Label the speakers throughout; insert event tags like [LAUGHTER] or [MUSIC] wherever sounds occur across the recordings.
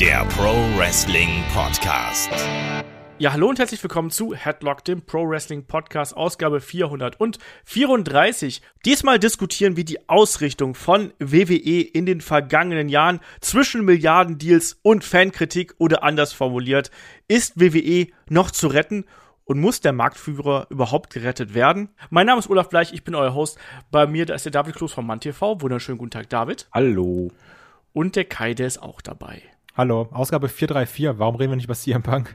Speaker 1: der Pro Wrestling Podcast.
Speaker 2: Ja, hallo und herzlich willkommen zu Headlock, dem Pro Wrestling Podcast, Ausgabe 434. Diesmal diskutieren wir die Ausrichtung von WWE in den vergangenen Jahren zwischen Milliardendeals und Fankritik oder anders formuliert, ist WWE noch zu retten? Und muss der Marktführer überhaupt gerettet werden? Mein Name ist Olaf Bleich, ich bin euer Host. Bei mir, da ist der David Kloß von MannTV. Wunderschönen guten Tag, David.
Speaker 3: Hallo.
Speaker 2: Und der Kai, der ist auch dabei.
Speaker 3: Hallo, Ausgabe 434. Warum reden wir nicht über CM Punk?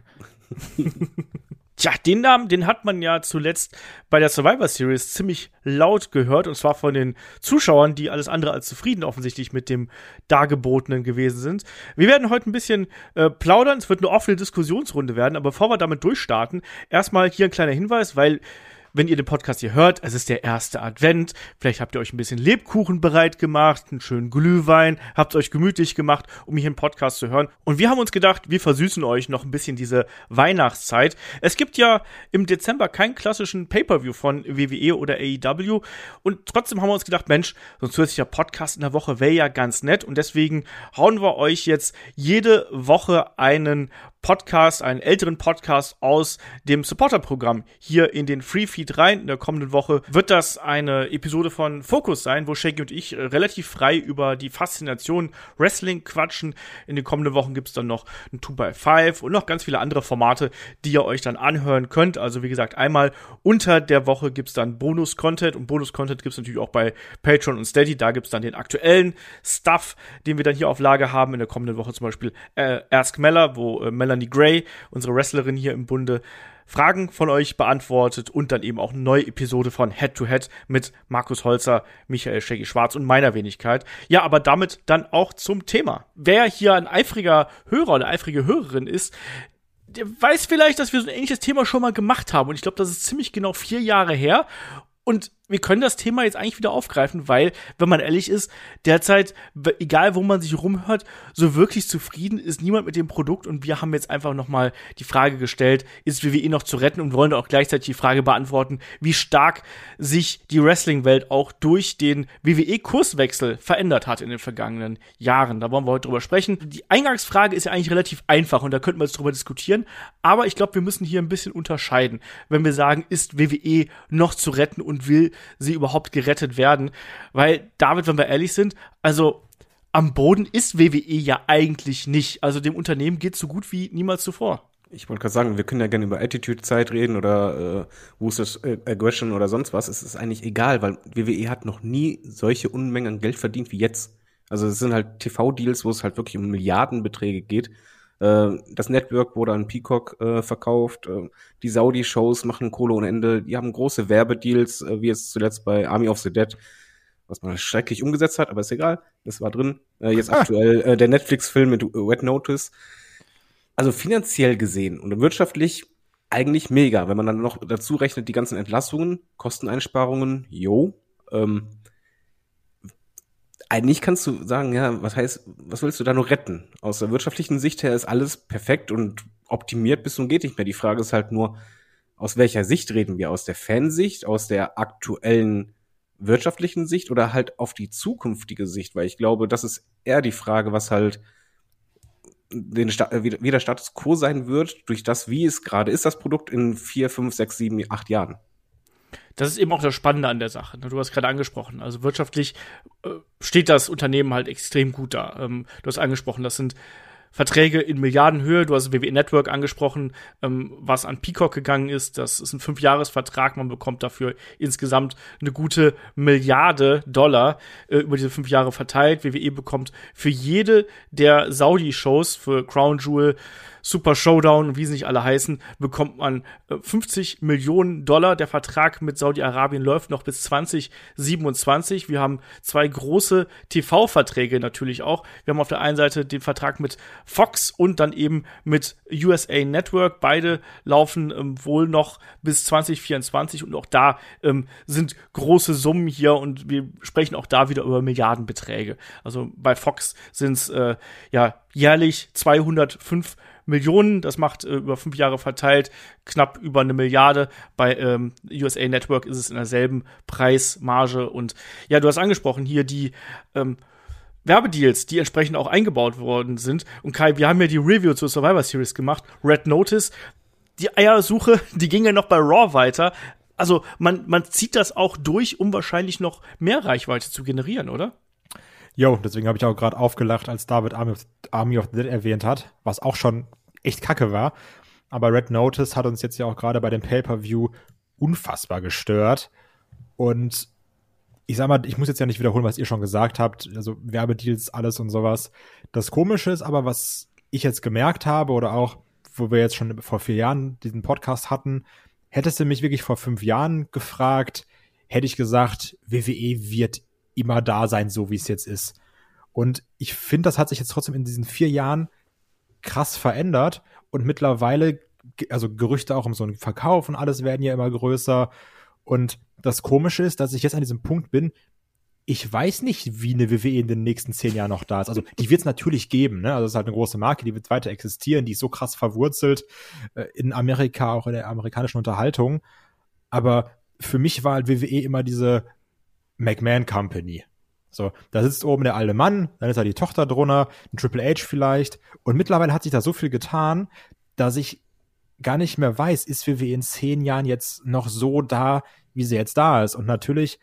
Speaker 3: [LAUGHS]
Speaker 2: Tja, den Namen, den hat man ja zuletzt bei der Survivor Series ziemlich laut gehört und zwar von den Zuschauern, die alles andere als zufrieden offensichtlich mit dem Dargebotenen gewesen sind. Wir werden heute ein bisschen äh, plaudern, es wird eine offene Diskussionsrunde werden, aber bevor wir damit durchstarten, erstmal hier ein kleiner Hinweis, weil wenn ihr den Podcast hier hört, es ist der erste Advent. Vielleicht habt ihr euch ein bisschen Lebkuchen bereit gemacht, einen schönen Glühwein, habt euch gemütlich gemacht, um hier einen Podcast zu hören. Und wir haben uns gedacht, wir versüßen euch noch ein bisschen diese Weihnachtszeit. Es gibt ja im Dezember keinen klassischen Pay-Per-View von WWE oder AEW. Und trotzdem haben wir uns gedacht, Mensch, so ein zusätzlicher Podcast in der Woche wäre ja ganz nett. Und deswegen hauen wir euch jetzt jede Woche einen Podcast, einen älteren Podcast aus dem Supporter-Programm hier in den Free Feed rein. In der kommenden Woche wird das eine Episode von Focus sein, wo Shaggy und ich äh, relativ frei über die Faszination Wrestling quatschen. In den kommenden Wochen gibt's dann noch ein 2x5 und noch ganz viele andere Formate, die ihr euch dann anhören könnt. Also wie gesagt, einmal unter der Woche gibt's dann Bonus-Content und Bonus-Content gibt's natürlich auch bei Patreon und Steady. Da gibt's dann den aktuellen Stuff, den wir dann hier auf Lage haben. In der kommenden Woche zum Beispiel äh, Ask Meller, wo äh, Meller Melanie Gray, unsere Wrestlerin hier im Bunde, Fragen von euch beantwortet und dann eben auch eine neue Episode von Head to Head mit Markus Holzer, Michael Shaggy Schwarz und meiner Wenigkeit. Ja, aber damit dann auch zum Thema. Wer hier ein eifriger Hörer oder eifrige Hörerin ist, der weiß vielleicht, dass wir so ein ähnliches Thema schon mal gemacht haben. Und ich glaube, das ist ziemlich genau vier Jahre her. Und wir können das Thema jetzt eigentlich wieder aufgreifen, weil, wenn man ehrlich ist, derzeit, egal wo man sich rumhört, so wirklich zufrieden ist niemand mit dem Produkt und wir haben jetzt einfach nochmal die Frage gestellt, ist WWE noch zu retten und wollen auch gleichzeitig die Frage beantworten, wie stark sich die Wrestling-Welt auch durch den WWE-Kurswechsel verändert hat in den vergangenen Jahren. Da wollen wir heute drüber sprechen. Die Eingangsfrage ist ja eigentlich relativ einfach und da könnten wir jetzt drüber diskutieren, aber ich glaube, wir müssen hier ein bisschen unterscheiden, wenn wir sagen, ist WWE noch zu retten und will sie überhaupt gerettet werden. Weil, David, wenn wir ehrlich sind, also am Boden ist WWE ja eigentlich nicht. Also dem Unternehmen geht so gut wie niemals zuvor.
Speaker 3: Ich wollte gerade sagen, wir können ja gerne über Attitude-Zeit reden oder äh, Boosters äh, Aggression oder sonst was. Es ist eigentlich egal, weil WWE hat noch nie solche Unmengen an Geld verdient wie jetzt. Also es sind halt TV-Deals, wo es halt wirklich um Milliardenbeträge geht. Äh, das Network wurde an Peacock äh, verkauft. Äh, die Saudi-Shows machen Kohle ohne Ende. Die haben große Werbedeals, äh, wie jetzt zuletzt bei Army of the Dead, was man schrecklich umgesetzt hat, aber ist egal. Das war drin. Äh, jetzt ah. aktuell äh, der Netflix-Film mit Wet Notice. Also finanziell gesehen und wirtschaftlich eigentlich mega, wenn man dann noch dazu rechnet die ganzen Entlassungen, Kosteneinsparungen, yo. Ähm, eigentlich kannst du sagen, ja, was heißt, was willst du da nur retten? Aus der wirtschaftlichen Sicht her ist alles perfekt und optimiert bis und geht nicht mehr. Die Frage ist halt nur, aus welcher Sicht reden wir? Aus der Fansicht, aus der aktuellen wirtschaftlichen Sicht oder halt auf die zukünftige Sicht? Weil ich glaube, das ist eher die Frage, was halt den Sta wie der Status quo sein wird, durch das, wie es gerade ist, das Produkt in vier, fünf, sechs, sieben, acht Jahren
Speaker 2: das ist eben auch das Spannende an der Sache. Ne? Du hast gerade angesprochen. Also wirtschaftlich äh, steht das Unternehmen halt extrem gut da. Ähm, du hast angesprochen, das sind Verträge in Milliardenhöhe. Du hast WWE Network angesprochen, ähm, was an Peacock gegangen ist. Das ist ein Fünfjahresvertrag. Man bekommt dafür insgesamt eine gute Milliarde Dollar äh, über diese fünf Jahre verteilt. WWE bekommt für jede der Saudi-Shows, für Crown Jewel, Super Showdown, wie sie nicht alle heißen, bekommt man 50 äh, Millionen Dollar. Der Vertrag mit Saudi-Arabien läuft noch bis 2027. Wir haben zwei große TV-Verträge natürlich auch. Wir haben auf der einen Seite den Vertrag mit Fox und dann eben mit USA Network. Beide laufen ähm, wohl noch bis 2024 und auch da ähm, sind große Summen hier und wir sprechen auch da wieder über Milliardenbeträge. Also bei Fox sind es äh, ja jährlich 205 Millionen. Das macht äh, über fünf Jahre verteilt knapp über eine Milliarde. Bei ähm, USA Network ist es in derselben Preismarge. Und ja, du hast angesprochen hier die ähm, Werbedeals, die entsprechend auch eingebaut worden sind. Und Kai, wir haben ja die Review zur Survivor Series gemacht. Red Notice. Die Eiersuche, [LAUGHS] die ging ja noch bei Raw weiter. Also man, man zieht das auch durch, um wahrscheinlich noch mehr Reichweite zu generieren, oder?
Speaker 4: Jo, deswegen habe ich auch gerade aufgelacht, als David Army of, Army of the Dead erwähnt hat, was auch schon echt kacke war. Aber Red Notice hat uns jetzt ja auch gerade bei dem Pay-Per-View unfassbar gestört. Und ich sag mal, ich muss jetzt ja nicht wiederholen, was ihr schon gesagt habt, also Werbedeals, alles und sowas. Das Komische ist aber, was ich jetzt gemerkt habe oder auch, wo wir jetzt schon vor vier Jahren diesen Podcast hatten, hättest du mich wirklich vor fünf Jahren gefragt, hätte ich gesagt, WWE wird immer da sein, so wie es jetzt ist. Und ich finde, das hat sich jetzt trotzdem in diesen vier Jahren krass verändert und mittlerweile, also Gerüchte auch um so einen Verkauf und alles werden ja immer größer. Und das Komische ist, dass ich jetzt an diesem Punkt bin, ich weiß nicht, wie eine WWE in den nächsten zehn Jahren noch da ist. Also die wird es natürlich geben, ne? Also es ist halt eine große Marke, die wird weiter existieren, die ist so krass verwurzelt äh, in Amerika, auch in der amerikanischen Unterhaltung. Aber für mich war halt WWE immer diese McMahon Company. So, da sitzt oben der alte Mann, dann ist da die Tochter drunter, ein Triple H vielleicht. Und mittlerweile hat sich da so viel getan, dass ich gar nicht mehr weiß, ist WWE in zehn Jahren jetzt noch so da, wie sie jetzt da ist. Und natürlich,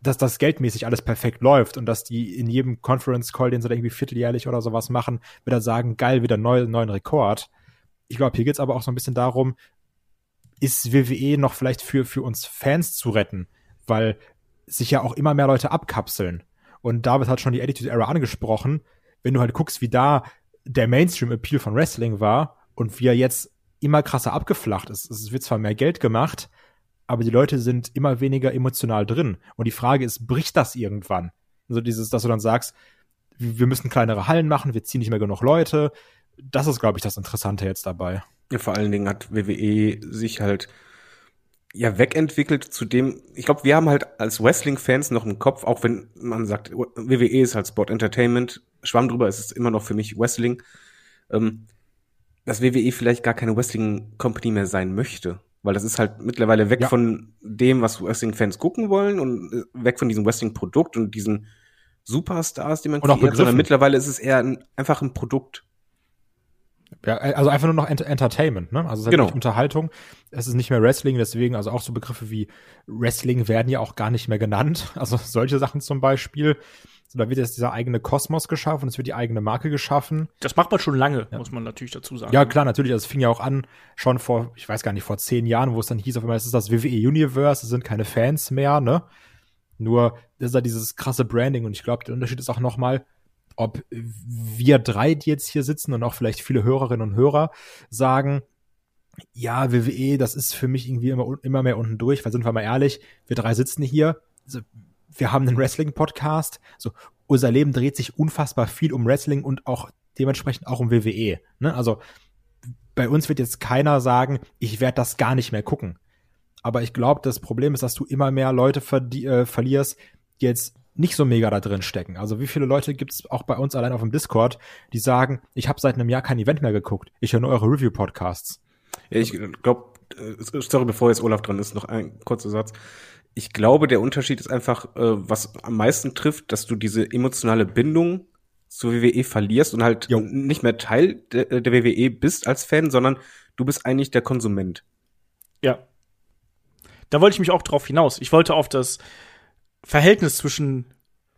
Speaker 4: dass das geldmäßig alles perfekt läuft und dass die in jedem Conference Call, den sie da irgendwie vierteljährlich oder sowas machen, wieder sagen, geil, wieder neu, neuen Rekord. Ich glaube, hier geht's aber auch so ein bisschen darum, ist WWE noch vielleicht für, für uns Fans zu retten? Weil sich ja auch immer mehr Leute abkapseln. Und David hat schon die Attitude Era angesprochen. Wenn du halt guckst, wie da der Mainstream-Appeal von Wrestling war und wie er jetzt immer krasser abgeflacht ist. Es wird zwar mehr Geld gemacht, aber die Leute sind immer weniger emotional drin. Und die Frage ist, bricht das irgendwann? Also dieses, dass du dann sagst, wir müssen kleinere Hallen machen, wir ziehen nicht mehr genug Leute. Das ist, glaube ich, das Interessante jetzt dabei.
Speaker 3: Ja, vor allen Dingen hat WWE sich halt ja wegentwickelt zu dem, ich glaube, wir haben halt als Wrestling-Fans noch im Kopf, auch wenn man sagt, WWE ist halt Sport Entertainment, Schwamm drüber ist es immer noch für mich Wrestling, ähm, dass WWE vielleicht gar keine Wrestling-Company mehr sein möchte. Weil das ist halt mittlerweile weg ja. von dem, was Wrestling-Fans gucken wollen und äh, weg von diesem Wrestling-Produkt und diesen Superstars, die man
Speaker 4: kreiert,
Speaker 3: sondern mittlerweile ist es eher ein, einfach ein Produkt.
Speaker 4: Ja, also einfach nur noch Ent Entertainment, ne? Also es ist
Speaker 3: genau.
Speaker 4: Unterhaltung. Es ist nicht mehr Wrestling, deswegen, also auch so Begriffe wie Wrestling werden ja auch gar nicht mehr genannt. [LAUGHS] Also solche Sachen zum Beispiel. So, da wird jetzt dieser eigene Kosmos geschaffen, es wird die eigene Marke geschaffen.
Speaker 2: Das macht man schon lange, ja. muss man natürlich dazu sagen.
Speaker 4: Ja, klar, natürlich. Also es fing ja auch an, schon vor, ich weiß gar nicht, vor zehn Jahren, wo es dann hieß, auf einmal, es ist das WWE Universe, es sind keine Fans mehr, ne? Nur ist da dieses krasse Branding und ich glaube, der Unterschied ist auch nochmal, ob wir drei, die jetzt hier sitzen und auch vielleicht viele Hörerinnen und Hörer sagen, ja, WWE, das ist für mich irgendwie immer, immer mehr unten durch, weil sind wir mal ehrlich, wir drei sitzen hier, wir haben einen Wrestling-Podcast, so, unser Leben dreht sich unfassbar viel um Wrestling und auch dementsprechend auch um WWE. Ne? Also bei uns wird jetzt keiner sagen, ich werde das gar nicht mehr gucken. Aber ich glaube, das Problem ist, dass du immer mehr Leute ver äh, verlierst, die jetzt nicht so mega da drin stecken. Also wie viele Leute gibt es auch bei uns allein auf dem Discord, die sagen, ich habe seit einem Jahr kein Event mehr geguckt. Ich höre nur eure Review-Podcasts.
Speaker 3: Ja, ich glaube, äh, sorry, bevor jetzt Olaf dran ist, noch ein kurzer Satz. Ich glaube, der Unterschied ist einfach, äh, was am meisten trifft, dass du diese emotionale Bindung zur WWE verlierst und halt jo. nicht mehr Teil der, der WWE bist als Fan, sondern du bist eigentlich der Konsument.
Speaker 2: Ja. Da wollte ich mich auch drauf hinaus. Ich wollte auf das Verhältnis zwischen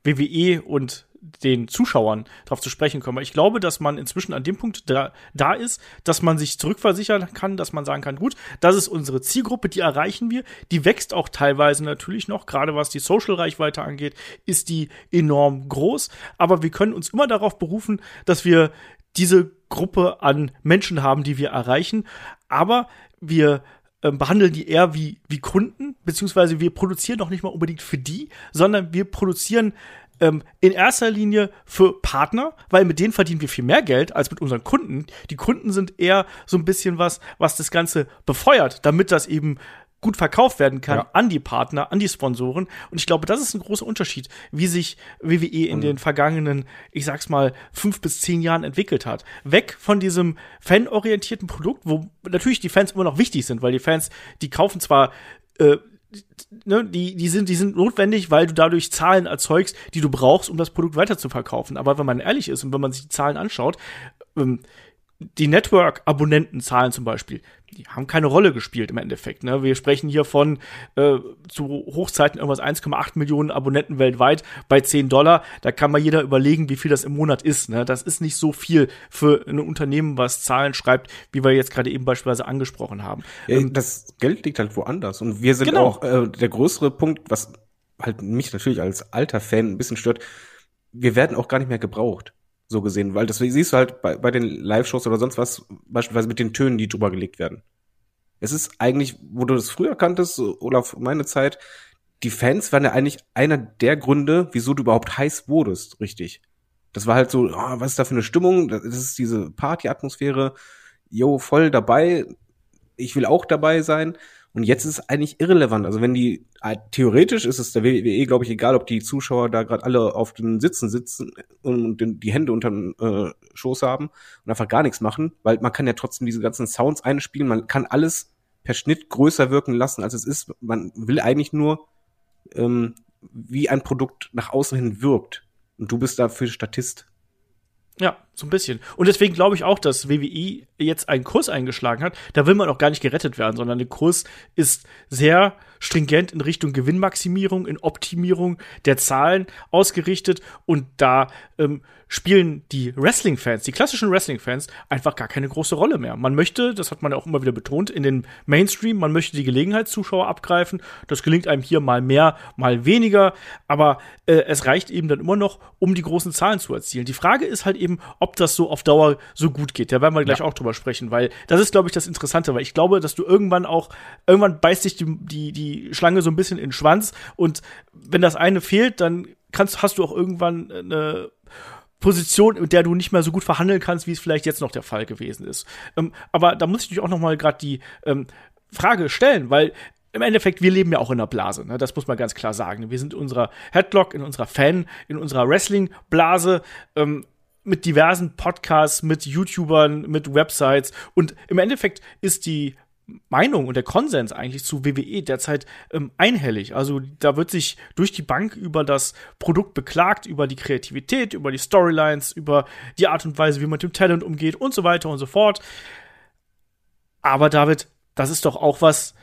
Speaker 2: WWE und den Zuschauern darauf zu sprechen kommen. Ich glaube, dass man inzwischen an dem Punkt da, da ist, dass man sich zurückversichern kann, dass man sagen kann, gut, das ist unsere Zielgruppe, die erreichen wir. Die wächst auch teilweise natürlich noch, gerade was die Social-Reichweite angeht, ist die enorm groß. Aber wir können uns immer darauf berufen, dass wir diese Gruppe an Menschen haben, die wir erreichen. Aber wir ähm, behandeln die eher wie, wie Kunden, beziehungsweise wir produzieren doch nicht mal unbedingt für die, sondern wir produzieren ähm, in erster Linie für Partner, weil mit denen verdienen wir viel mehr Geld als mit unseren Kunden. Die Kunden sind eher so ein bisschen was, was das Ganze befeuert, damit das eben gut verkauft werden kann ja. an die Partner, an die Sponsoren. Und ich glaube, das ist ein großer Unterschied, wie sich WWE in mhm. den vergangenen, ich sag's mal, fünf bis zehn Jahren entwickelt hat. Weg von diesem fanorientierten Produkt, wo natürlich die Fans immer noch wichtig sind, weil die Fans, die kaufen zwar äh, ne, die, die, sind, die sind notwendig, weil du dadurch Zahlen erzeugst, die du brauchst, um das Produkt weiter zu verkaufen. Aber wenn man ehrlich ist und wenn man sich die Zahlen anschaut, ähm, die Network-Abonnentenzahlen zum Beispiel, die haben keine Rolle gespielt im Endeffekt. Ne? Wir sprechen hier von äh, zu Hochzeiten irgendwas 1,8 Millionen Abonnenten weltweit bei 10 Dollar. Da kann mal jeder überlegen, wie viel das im Monat ist. Ne? Das ist nicht so viel für ein Unternehmen, was Zahlen schreibt, wie wir jetzt gerade eben beispielsweise angesprochen haben.
Speaker 3: Ja, ähm, das Geld liegt halt woanders. Und wir sind genau. auch äh, der größere Punkt, was halt mich natürlich als alter Fan ein bisschen stört. Wir werden auch gar nicht mehr gebraucht so gesehen, weil das siehst du halt bei, bei den Live-Shows oder sonst was, beispielsweise mit den Tönen, die drüber gelegt werden. Es ist eigentlich, wo du das früher kanntest, oder meine Zeit, die Fans waren ja eigentlich einer der Gründe, wieso du überhaupt heiß wurdest, richtig. Das war halt so, oh, was ist da für eine Stimmung? Das ist diese Party-Atmosphäre. Jo, voll dabei. Ich will auch dabei sein. Und jetzt ist es eigentlich irrelevant. Also wenn die, äh, theoretisch ist es der WWE, glaube ich, egal, ob die Zuschauer da gerade alle auf den Sitzen sitzen und die Hände unter dem äh, Schoß haben und einfach gar nichts machen, weil man kann ja trotzdem diese ganzen Sounds einspielen, man kann alles per Schnitt größer wirken lassen, als es ist. Man will eigentlich nur, ähm, wie ein Produkt nach außen hin wirkt. Und du bist dafür Statist.
Speaker 2: Ja, so ein bisschen. Und deswegen glaube ich auch, dass WWE jetzt einen Kurs eingeschlagen hat. Da will man auch gar nicht gerettet werden, sondern der Kurs ist sehr stringent in Richtung Gewinnmaximierung, in Optimierung der Zahlen ausgerichtet. Und da ähm, spielen die Wrestling-Fans, die klassischen Wrestling-Fans, einfach gar keine große Rolle mehr. Man möchte, das hat man ja auch immer wieder betont, in den Mainstream, man möchte die Gelegenheitszuschauer abgreifen. Das gelingt einem hier mal mehr, mal weniger. Aber äh, es reicht eben dann immer noch, um die großen Zahlen zu erzielen. Die Frage ist halt eben, ob das so auf Dauer so gut geht. Da werden wir gleich ja. auch drüber sprechen, weil das ist, glaube ich, das Interessante, weil ich glaube, dass du irgendwann auch, irgendwann beißt sich die, die, die Schlange so ein bisschen in den Schwanz und wenn das eine fehlt, dann kannst, hast du auch irgendwann eine Position, mit der du nicht mehr so gut verhandeln kannst, wie es vielleicht jetzt noch der Fall gewesen ist. Ähm, aber da muss ich dich auch noch mal gerade die ähm, Frage stellen, weil im Endeffekt, wir leben ja auch in einer Blase, ne? das muss man ganz klar sagen. Wir sind in unserer Headlock, in unserer Fan, in unserer Wrestling-Blase, ähm, mit diversen Podcasts, mit YouTubern, mit Websites und im Endeffekt ist die Meinung und der Konsens eigentlich zu WWE derzeit ähm, einhellig. Also da wird sich durch die Bank über das Produkt beklagt, über die Kreativität, über die Storylines, über die Art und Weise, wie man mit dem Talent umgeht und so weiter und so fort. Aber David, das ist doch auch was,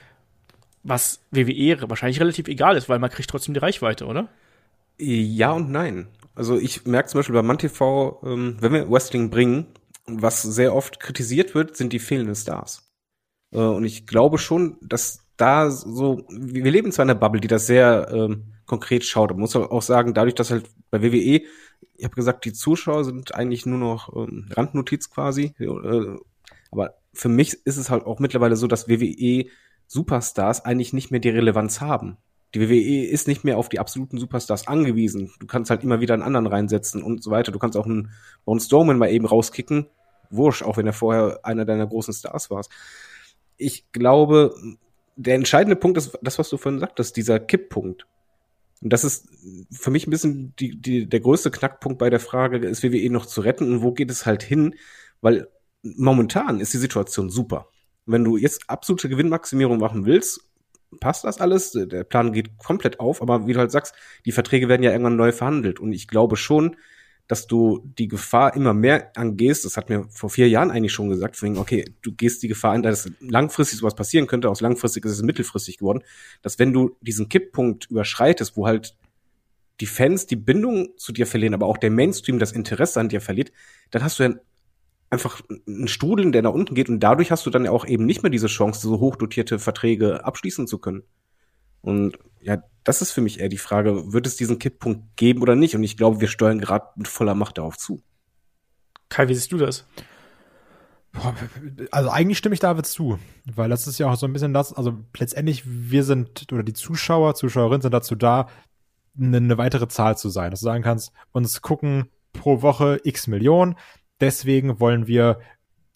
Speaker 2: was WWE wahrscheinlich relativ egal ist, weil man kriegt trotzdem die Reichweite, oder?
Speaker 3: Ja und nein. Also ich merke zum Beispiel bei ManTV, ähm, wenn wir Wrestling bringen, was sehr oft kritisiert wird, sind die fehlenden Stars. Äh, und ich glaube schon, dass da so, wir leben zwar in einer Bubble, die das sehr ähm, konkret schaut. Man muss auch sagen, dadurch, dass halt bei WWE, ich habe gesagt, die Zuschauer sind eigentlich nur noch ähm, Randnotiz quasi. Äh, aber für mich ist es halt auch mittlerweile so, dass WWE Superstars eigentlich nicht mehr die Relevanz haben. Die WWE ist nicht mehr auf die absoluten Superstars angewiesen. Du kannst halt immer wieder einen anderen reinsetzen und so weiter. Du kannst auch einen Braun Strowman mal eben rauskicken. Wurscht, auch wenn er vorher einer deiner großen Stars war ich glaube, der entscheidende Punkt ist das, was du vorhin sagtest, dieser Kipppunkt. Und das ist für mich ein bisschen die, die, der größte Knackpunkt bei der Frage, ist WWE noch zu retten und wo geht es halt hin? Weil momentan ist die Situation super. Wenn du jetzt absolute Gewinnmaximierung machen willst, passt das alles. Der Plan geht komplett auf, aber wie du halt sagst, die Verträge werden ja irgendwann neu verhandelt. Und ich glaube schon, dass du die Gefahr immer mehr angehst. Das hat mir vor vier Jahren eigentlich schon gesagt. Wegen, okay, du gehst die Gefahr an, dass langfristig sowas passieren könnte. Aus langfristig ist es mittelfristig geworden. Dass wenn du diesen Kipppunkt überschreitest, wo halt die Fans die Bindung zu dir verlieren, aber auch der Mainstream das Interesse an dir verliert, dann hast du ja einfach einen Strudeln, der nach unten geht und dadurch hast du dann ja auch eben nicht mehr diese Chance, so hochdotierte Verträge abschließen zu können. Und ja, das ist für mich eher die Frage, wird es diesen Kipppunkt geben oder nicht? Und ich glaube, wir steuern gerade mit voller Macht darauf zu.
Speaker 2: Kai, wie siehst du das?
Speaker 4: Also eigentlich stimme ich David zu, weil das ist ja auch so ein bisschen das, also letztendlich wir sind, oder die Zuschauer, Zuschauerinnen sind dazu da, eine, eine weitere Zahl zu sein. Dass du sagen kannst, uns gucken pro Woche x Millionen, deswegen wollen wir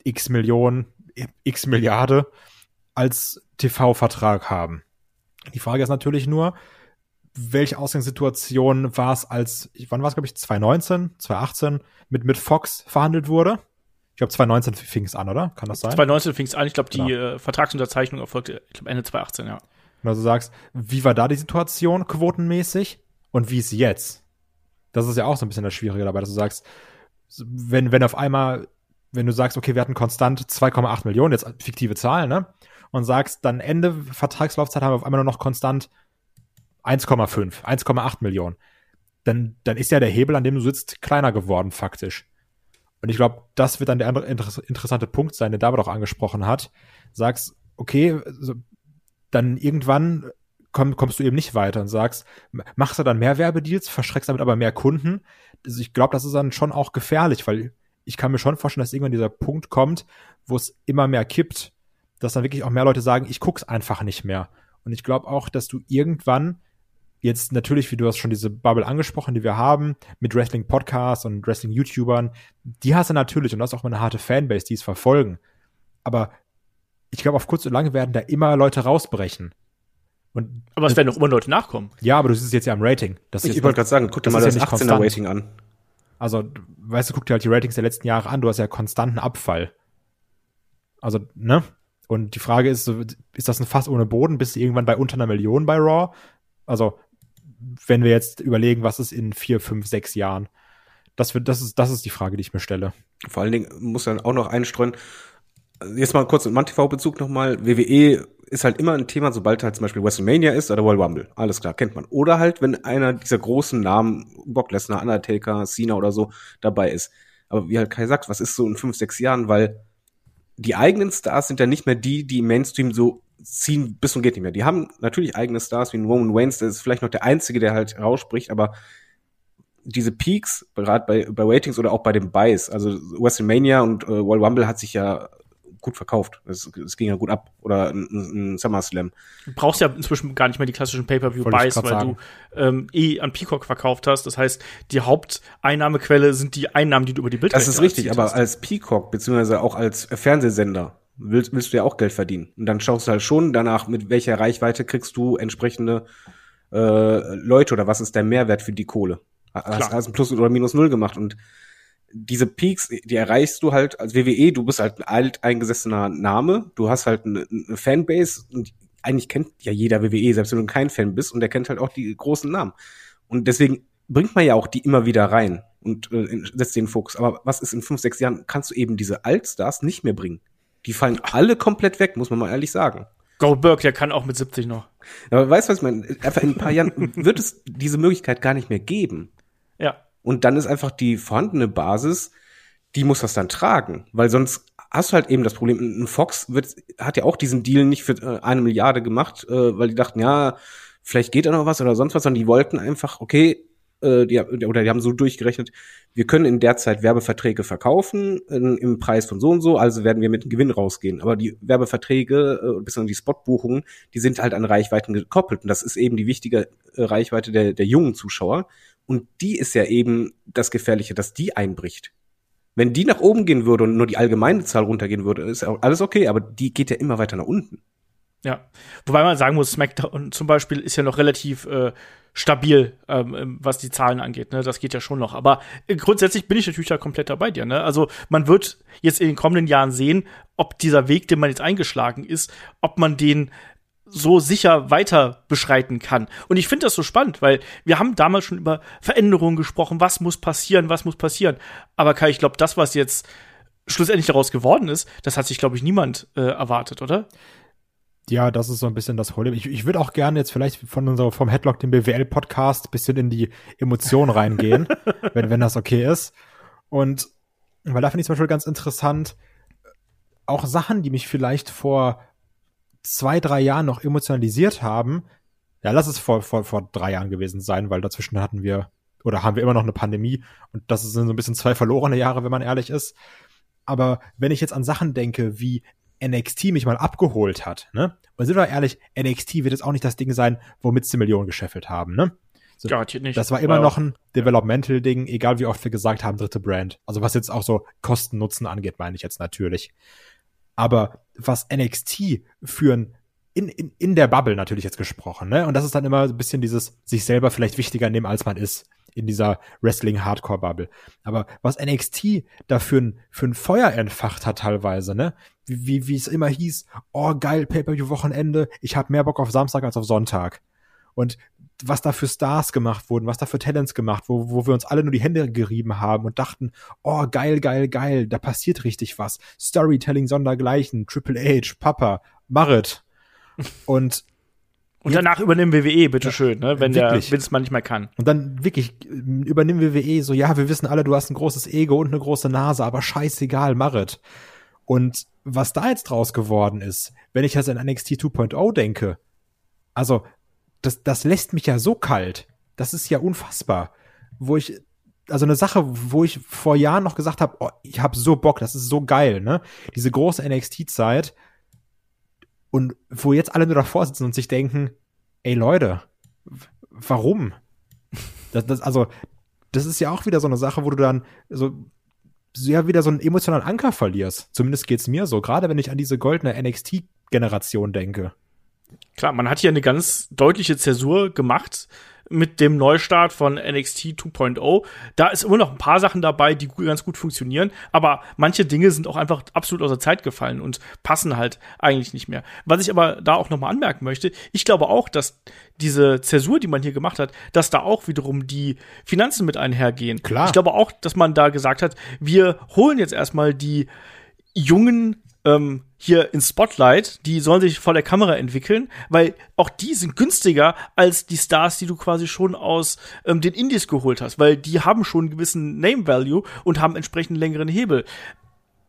Speaker 4: x Millionen, x Milliarde als TV-Vertrag haben. Die Frage ist natürlich nur, welche Ausgangssituation war es als, wann war es, glaube ich, 2019, 2018 mit, mit Fox verhandelt wurde? Ich glaube, 2019 fing es an, oder? Kann das sein?
Speaker 2: 2019 fing es an. Ich glaube, die genau. äh, Vertragsunterzeichnung erfolgte, ich glaube, Ende 2018, ja.
Speaker 4: Und also sagst, wie war da die Situation quotenmäßig und wie ist jetzt? Das ist ja auch so ein bisschen das Schwierige dabei, dass du sagst, wenn, wenn auf einmal, wenn du sagst, okay, wir hatten konstant 2,8 Millionen, jetzt fiktive Zahlen, ne? Und sagst, dann Ende Vertragslaufzeit haben wir auf einmal nur noch konstant 1,5, 1,8 Millionen. Dann, dann ist ja der Hebel, an dem du sitzt, kleiner geworden, faktisch. Und ich glaube, das wird dann der andere interessante Punkt sein, der David auch angesprochen hat. Sagst, okay, dann irgendwann komm, kommst du eben nicht weiter und sagst, machst du dann mehr Werbedeals, verschreckst damit aber mehr Kunden. Also ich glaube, das ist dann schon auch gefährlich, weil ich kann mir schon vorstellen, dass irgendwann dieser Punkt kommt, wo es immer mehr kippt, dass dann wirklich auch mehr Leute sagen, ich guck's einfach nicht mehr. Und ich glaube auch, dass du irgendwann jetzt natürlich, wie du hast schon diese Bubble angesprochen, die wir haben, mit Wrestling-Podcasts und Wrestling-YouTubern, die hast du natürlich und das ist auch eine harte Fanbase, die es verfolgen. Aber ich glaube, auf kurz und lang werden da immer Leute rausbrechen.
Speaker 2: Und aber es werden doch immer Leute nachkommen.
Speaker 4: Ja, aber du siehst jetzt ja am Rating.
Speaker 3: Das ich wollte gerade sagen, guck dir mal das, das 18er Rating an.
Speaker 4: Also, weißt du, guck dir halt die Ratings der letzten Jahre an, du hast ja konstanten Abfall. Also, ne? Und die Frage ist, ist das ein Fass ohne Boden? Bist du irgendwann bei unter einer Million bei Raw? Also, wenn wir jetzt überlegen, was ist in vier, fünf, sechs Jahren? Das, wird, das, ist, das ist die Frage, die ich mir stelle.
Speaker 3: Vor allen Dingen muss dann auch noch einstreuen, jetzt mal kurz mit ManTV-Bezug nochmal. WWE ist halt immer ein Thema, sobald halt zum Beispiel WrestleMania ist oder World Rumble. Alles klar, kennt man. Oder halt, wenn einer dieser großen Namen, Brock Lesnar, Undertaker, Cena oder so, dabei ist. Aber wie halt Kai sagt, was ist so in fünf, sechs Jahren? Weil die eigenen Stars sind ja nicht mehr die, die im Mainstream so ziehen bis und geht nicht mehr. Die haben natürlich eigene Stars wie ein Roman Reigns, der ist vielleicht noch der Einzige, der halt rausspricht, aber diese Peaks, gerade bei, bei Ratings oder auch bei den Buys, also WrestleMania und äh, World Rumble hat sich ja gut verkauft. Es, es ging ja gut ab. Oder ein, ein SummerSlam.
Speaker 2: Du brauchst ja inzwischen gar nicht mehr die klassischen Pay-Per-View-Buys, weil sagen. du ähm, eh an Peacock verkauft hast. Das heißt, die Haupteinnahmequelle sind die Einnahmen, die du über die
Speaker 3: Bildrechte Das ist richtig, aber hast. als Peacock, beziehungsweise auch als Fernsehsender, willst, willst du ja auch Geld verdienen. Und dann schaust du halt schon danach, mit welcher Reichweite kriegst du entsprechende äh, Leute oder was ist der Mehrwert für die Kohle. Hast, hast ein Plus oder Minus Null gemacht und diese Peaks, die erreichst du halt als WWE, du bist halt ein alteingesessener Name, du hast halt eine, eine Fanbase und eigentlich kennt ja jeder WWE, selbst wenn du kein Fan bist und der kennt halt auch die großen Namen. Und deswegen bringt man ja auch die immer wieder rein und äh, setzt den Fokus. Aber was ist in fünf, sechs Jahren, kannst du eben diese Altstars nicht mehr bringen. Die fallen alle komplett weg, muss man mal ehrlich sagen.
Speaker 2: Goldberg, der kann auch mit 70 noch.
Speaker 3: Aber weißt du, was ich meine? Einfach in ein paar Jahren [LAUGHS] wird es diese Möglichkeit gar nicht mehr geben.
Speaker 2: Ja.
Speaker 3: Und dann ist einfach die vorhandene Basis, die muss das dann tragen, weil sonst hast du halt eben das Problem. Ein Fox wird, hat ja auch diesen Deal nicht für äh, eine Milliarde gemacht, äh, weil die dachten, ja, vielleicht geht da noch was oder sonst was, sondern die wollten einfach, okay, äh, die, oder die haben so durchgerechnet, wir können in der Zeit Werbeverträge verkaufen in, im Preis von so und so, also werden wir mit Gewinn rausgehen. Aber die Werbeverträge, äh, bis die Spotbuchungen, die sind halt an Reichweiten gekoppelt. Und das ist eben die wichtige äh, Reichweite der, der jungen Zuschauer. Und die ist ja eben das Gefährliche, dass die einbricht. Wenn die nach oben gehen würde und nur die allgemeine Zahl runtergehen würde, ist alles okay, aber die geht ja immer weiter nach unten.
Speaker 2: Ja, wobei man sagen muss, SmackDown zum Beispiel ist ja noch relativ äh, stabil, ähm, ähm, was die Zahlen angeht. Ne? Das geht ja schon noch. Aber äh, grundsätzlich bin ich natürlich da komplett dabei dir. Ne? Also man wird jetzt in den kommenden Jahren sehen, ob dieser Weg, den man jetzt eingeschlagen ist, ob man den so sicher weiter beschreiten kann. Und ich finde das so spannend, weil wir haben damals schon über Veränderungen gesprochen, was muss passieren, was muss passieren. Aber Kai, ich glaube, das, was jetzt schlussendlich daraus geworden ist, das hat sich, glaube ich, niemand äh, erwartet, oder?
Speaker 4: Ja, das ist so ein bisschen das Problem. Ich, ich würde auch gerne jetzt vielleicht von unserer, vom Headlock, dem BWL-Podcast, bisschen in die Emotionen reingehen, [LAUGHS] wenn, wenn das okay ist. Und weil da finde ich zum Beispiel ganz interessant, auch Sachen, die mich vielleicht vor zwei, drei Jahren noch emotionalisiert haben, ja, lass es vor, vor, vor drei Jahren gewesen sein, weil dazwischen hatten wir oder haben wir immer noch eine Pandemie und das sind so ein bisschen zwei verlorene Jahre, wenn man ehrlich ist. Aber wenn ich jetzt an Sachen denke, wie NXT mich mal abgeholt hat, ne? Und sind wir ehrlich, NXT wird jetzt auch nicht das Ding sein, womit sie Millionen gescheffelt haben, ne? So, nicht. Das war immer wow. noch ein Developmental-Ding, egal wie oft wir gesagt haben, dritte Brand. Also was jetzt auch so Kosten-Nutzen angeht, meine ich jetzt natürlich. Aber was NXT führen in, in, in der Bubble natürlich jetzt gesprochen, ne? Und das ist dann immer ein bisschen dieses sich selber vielleicht wichtiger nehmen, als man ist. in dieser Wrestling-Hardcore-Bubble. Aber was NXT da für ein, für ein Feuer entfacht hat teilweise, ne? Wie, wie, wie es immer hieß, oh geil, Pay-Per-View-Wochenende, ich habe mehr Bock auf Samstag als auf Sonntag. Und was da für Stars gemacht wurden, was da für Talents gemacht, wo, wo wir uns alle nur die Hände gerieben haben und dachten, oh, geil, geil, geil, da passiert richtig was. Storytelling sondergleichen, Triple H, Papa, Marit. [LAUGHS] Und
Speaker 2: und danach übernehmen WWE, bitteschön, ne, wenn
Speaker 4: wirklich.
Speaker 2: der Vince mal nicht mehr kann.
Speaker 4: Und dann wirklich äh, übernehmen WWE so, ja, wir wissen alle, du hast ein großes Ego und eine große Nase, aber scheißegal, Marit. Und was da jetzt draus geworden ist, wenn ich jetzt an NXT 2.0 denke, also das, das lässt mich ja so kalt. Das ist ja unfassbar. Wo ich, also eine Sache, wo ich vor Jahren noch gesagt habe, oh, ich habe so Bock, das ist so geil, ne? Diese große NXT-Zeit. Und wo jetzt alle nur davor sitzen und sich denken, ey Leute, warum? Das, das, also, das ist ja auch wieder so eine Sache, wo du dann so ja wieder so einen emotionalen Anker verlierst. Zumindest geht's mir so, gerade wenn ich an diese goldene NXT-Generation denke.
Speaker 2: Klar, man hat hier eine ganz deutliche Zäsur gemacht mit dem Neustart von NXT 2.0. Da ist immer noch ein paar Sachen dabei, die ganz gut funktionieren, aber manche Dinge sind auch einfach absolut aus der Zeit gefallen und passen halt eigentlich nicht mehr. Was ich aber da auch nochmal anmerken möchte, ich glaube auch, dass diese Zäsur, die man hier gemacht hat, dass da auch wiederum die Finanzen mit einhergehen.
Speaker 4: Klar.
Speaker 2: Ich glaube auch, dass man da gesagt hat, wir holen jetzt erstmal die jungen ähm, hier ins Spotlight, die sollen sich vor der Kamera entwickeln, weil auch die sind günstiger als die Stars, die du quasi schon aus ähm, den Indies geholt hast, weil die haben schon einen gewissen Name Value und haben entsprechend längeren Hebel.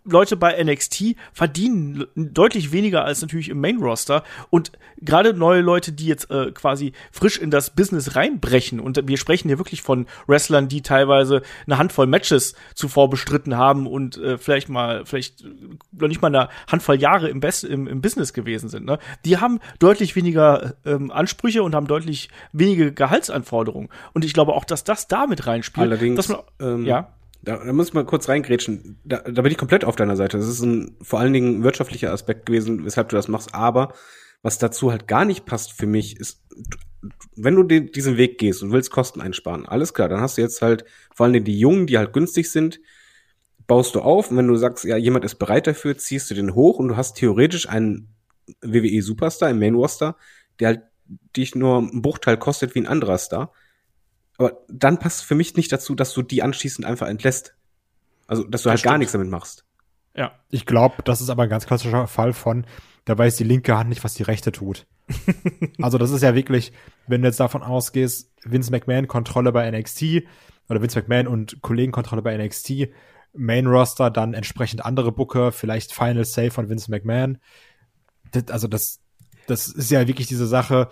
Speaker 2: Leute bei NXT verdienen deutlich weniger als natürlich im Main Roster und gerade neue Leute, die jetzt äh, quasi frisch in das Business reinbrechen und wir sprechen hier wirklich von Wrestlern, die teilweise eine Handvoll Matches zuvor bestritten haben und äh, vielleicht mal vielleicht noch nicht mal eine Handvoll Jahre im, Best im, im Business gewesen sind. Ne? Die haben deutlich weniger ähm, Ansprüche und haben deutlich weniger Gehaltsanforderungen und ich glaube auch, dass das damit reinspielt.
Speaker 3: Allerdings,
Speaker 2: dass man,
Speaker 3: ähm,
Speaker 2: ja.
Speaker 3: Da, da muss ich mal kurz reingrätschen. Da, da bin ich komplett auf deiner Seite. Das ist ein vor allen Dingen wirtschaftlicher Aspekt gewesen, weshalb du das machst. Aber was dazu halt gar nicht passt für mich, ist, wenn du den, diesen Weg gehst und willst Kosten einsparen, alles klar, dann hast du jetzt halt vor allen Dingen die Jungen, die halt günstig sind, baust du auf. Und wenn du sagst, ja, jemand ist bereit dafür, ziehst du den hoch und du hast theoretisch einen WWE Superstar im Main Roster, der halt dich nur einen Bruchteil kostet wie ein anderer Star aber dann passt für mich nicht dazu, dass du die anschließend einfach entlässt. Also, dass du
Speaker 2: Das
Speaker 3: halt gar
Speaker 2: stimmt.
Speaker 3: nichts damit machst.
Speaker 2: Ja.
Speaker 4: Ich glaube, das ist aber ein ganz klassischer Fall von, da weiß die linke Hand nicht, was die rechte tut. [LAUGHS] also das ist ja wirklich, wenn du jetzt davon ausgehst, Vince McMahon Kontrolle bei NXT oder Vince McMahon und Kollegenkontrolle bei NXT, Main Roster, dann entsprechend andere Booker, vielleicht Final Say von Vince McMahon. Das, also das, das ist ja wirklich diese Sache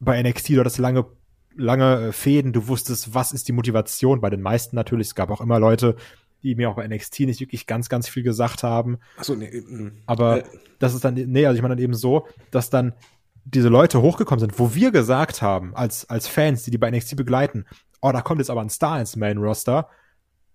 Speaker 4: bei NXT, du hattest lange, lange äh, Fäden, du wusstest, was ist die Motivation bei den meisten natürlich. Es gab auch immer Leute, die mir auch bei NXT nicht wirklich ganz, ganz viel gesagt haben.
Speaker 3: Achso, nee, mm,
Speaker 4: Aber
Speaker 3: äh,
Speaker 4: das ist dann, nee, also ich meine dann eben so, dass dann diese Leute hochgekommen sind, wo wir gesagt haben, als, als Fans, die die bei NXT begleiten, oh, da kommt jetzt aber ein Star ins Main Roster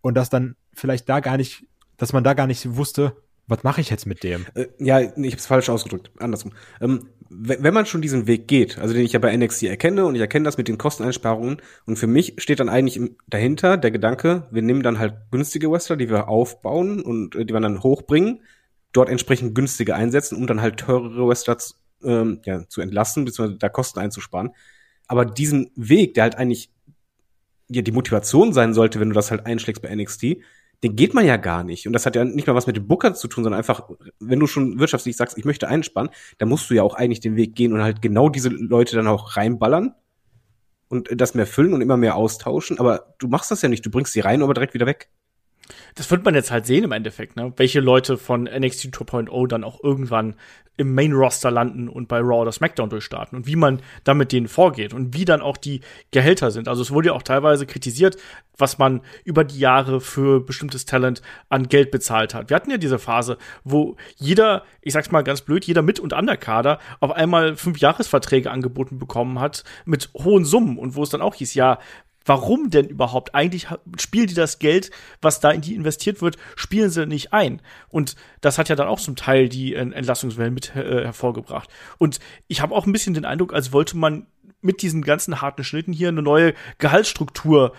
Speaker 4: und dass dann vielleicht da gar nicht, dass man da gar nicht wusste, was mache ich jetzt mit dem?
Speaker 3: Äh, ja, ich habe es falsch ausgedrückt. Andersrum. Ähm, wenn man schon diesen Weg geht, also den ich ja bei NXT erkenne und ich erkenne das mit den Kosteneinsparungen und für mich steht dann eigentlich dahinter der Gedanke, wir nehmen dann halt günstige Wrestler, die wir aufbauen und äh, die wir dann hochbringen, dort entsprechend günstige einsetzen, um dann halt teurere Wrestler zu, ähm, ja, zu entlassen, beziehungsweise da Kosten einzusparen. Aber diesen Weg, der halt eigentlich ja die Motivation sein sollte, wenn du das halt einschlägst bei NXT, den geht man ja gar nicht. Und das hat ja nicht mal was mit dem Booker zu tun, sondern einfach, wenn du schon wirtschaftlich sagst, ich möchte einsparen, dann musst du ja auch eigentlich den Weg gehen und halt genau diese Leute dann auch reinballern und das mehr füllen und immer mehr austauschen. Aber du machst das ja nicht. Du bringst sie rein, aber direkt wieder weg.
Speaker 2: Das wird man jetzt halt sehen im Endeffekt, ne? Welche Leute von NXT 2.0 dann auch irgendwann im Main Roster landen und bei Raw oder SmackDown durchstarten und wie man dann mit denen vorgeht und wie dann auch die Gehälter sind. Also es wurde ja auch teilweise kritisiert, was man über die Jahre für bestimmtes Talent an Geld bezahlt hat. Wir hatten ja diese Phase, wo jeder, ich sag's mal ganz blöd, jeder Mit- und Underkader auf einmal fünf Jahresverträge angeboten bekommen hat mit hohen Summen und wo es dann auch hieß, ja, warum denn überhaupt? Eigentlich spielen die das Geld, was da in die investiert wird, spielen sie nicht ein. Und das hat ja dann auch zum Teil die Entlassungswellen mit äh, hervorgebracht. Und ich habe auch ein bisschen den Eindruck, als wollte man mit diesen ganzen harten Schnitten hier eine neue Gehaltsstruktur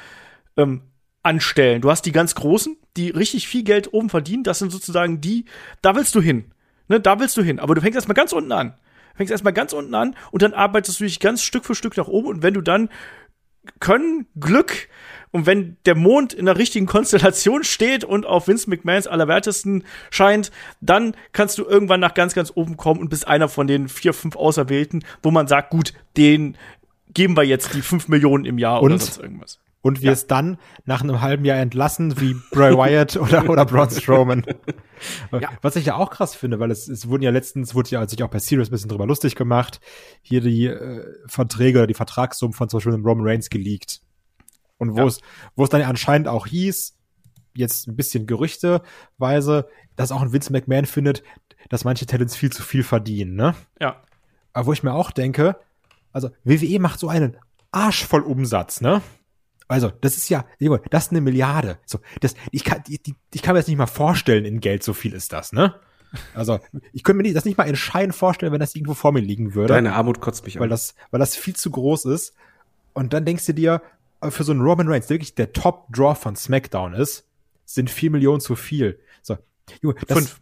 Speaker 2: ähm, anstellen. Du hast die ganz Großen, die richtig viel Geld oben verdienen. Das sind sozusagen die, da willst du hin. Ne, da willst du hin. Aber du fängst erstmal ganz unten an. Fängst erstmal ganz unten an und dann arbeitest du dich ganz Stück für Stück nach oben. Und wenn du dann Können, Glück und wenn der Mond in der richtigen Konstellation steht und auf Vince McMahons allerwertesten scheint, dann kannst du irgendwann nach ganz, ganz oben kommen und bist einer von den vier, fünf Auserwählten, wo man sagt, gut, den geben wir jetzt die fünf Millionen im Jahr
Speaker 4: Und?
Speaker 2: oder sonst irgendwas.
Speaker 4: Und wir es dann nach einem halben Jahr entlassen, wie Bray Wyatt [LAUGHS] oder, oder Braun Strowman.
Speaker 2: Ja.
Speaker 4: Was ich ja auch krass finde, weil es, es wurden ja letztens, wurde ja sich auch bei Sirius ein bisschen drüber lustig gemacht, hier die äh, Verträge oder die Vertragssummen von zum Beispiel Roman Reigns geleakt. Und wo
Speaker 2: Ja.
Speaker 4: es, wo es dann ja anscheinend auch hieß, jetzt ein bisschen gerüchteweise, dass auch ein Vince McMahon findet, dass manche Talents viel zu viel verdienen, ne?
Speaker 2: Ja.
Speaker 4: Aber wo ich mir auch denke, also WWE macht so einen Arsch voll Umsatz, ne? Also, das ist ja, das ist eine Milliarde. So, das, ich kann, die, die, ich kann mir das nicht mal vorstellen, in Geld so viel ist das, ne? Also, ich könnte mir das nicht mal in Schein vorstellen, wenn das irgendwo vor mir liegen würde,
Speaker 3: Deine Armut kotzt mich
Speaker 4: weil
Speaker 3: an.
Speaker 4: das, weil das viel zu groß ist. Und dann denkst du dir, äh, für so einen Roman Reigns, der wirklich der Top-Draw von SmackDown ist, sind vier Millionen zu viel. So, Junge, das,
Speaker 2: Fünf.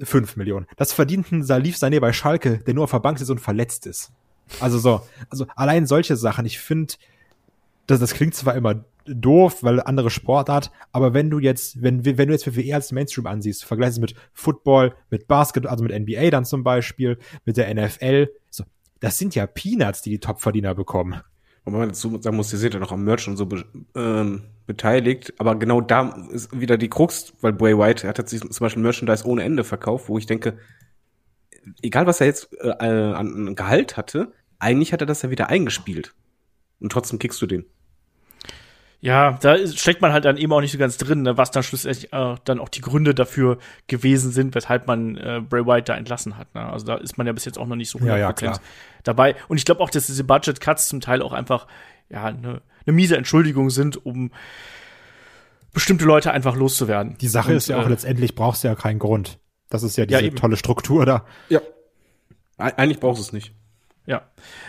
Speaker 4: Fünf Millionen. Das verdient ein Salif Sané bei Schalke, der nur auf der Bank ist und verletzt ist. Also so, also allein solche Sachen. Ich finde, das, das klingt zwar immer doof, weil andere Sportart, aber wenn du jetzt, wenn, wenn du jetzt WWE als Mainstream ansiehst, vergleichst es mit Football, mit Basketball, also mit NBA dann zum Beispiel, mit der NFL, so, das sind ja Peanuts, die die Topverdiener bekommen.
Speaker 3: Und man dazu sagen muss, ihr seht ja noch am Merch und so be ähm, beteiligt. Aber genau da ist wieder die Krux, weil Bray White hat jetzt zum Beispiel Merchandise ohne Ende verkauft, wo ich denke, egal was er jetzt äh, an Gehalt hatte, eigentlich hat er das ja wieder eingespielt. Und trotzdem kickst du den.
Speaker 2: Ja, da ist, steckt man halt dann eben auch nicht so ganz drin, ne, was dann schlussendlich äh, dann auch die Gründe dafür gewesen sind, weshalb man äh, Bray Wyatt da entlassen hat. Ne? Also da ist man ja bis jetzt auch noch nicht so 100%
Speaker 4: Ja, ja, klar.
Speaker 2: dabei. Und ich glaube auch, dass diese Budget Cuts zum Teil auch einfach ja eine ne miese Entschuldigung sind, um bestimmte Leute einfach loszuwerden.
Speaker 4: Die Sache
Speaker 2: Und,
Speaker 4: ist ja auch
Speaker 2: äh,
Speaker 4: letztendlich brauchst du ja keinen Grund. Das ist ja
Speaker 2: Ja,
Speaker 4: diese
Speaker 2: eben.
Speaker 4: tolle Struktur da.
Speaker 3: Ja. Eigentlich brauchst du es nicht.
Speaker 2: Ja,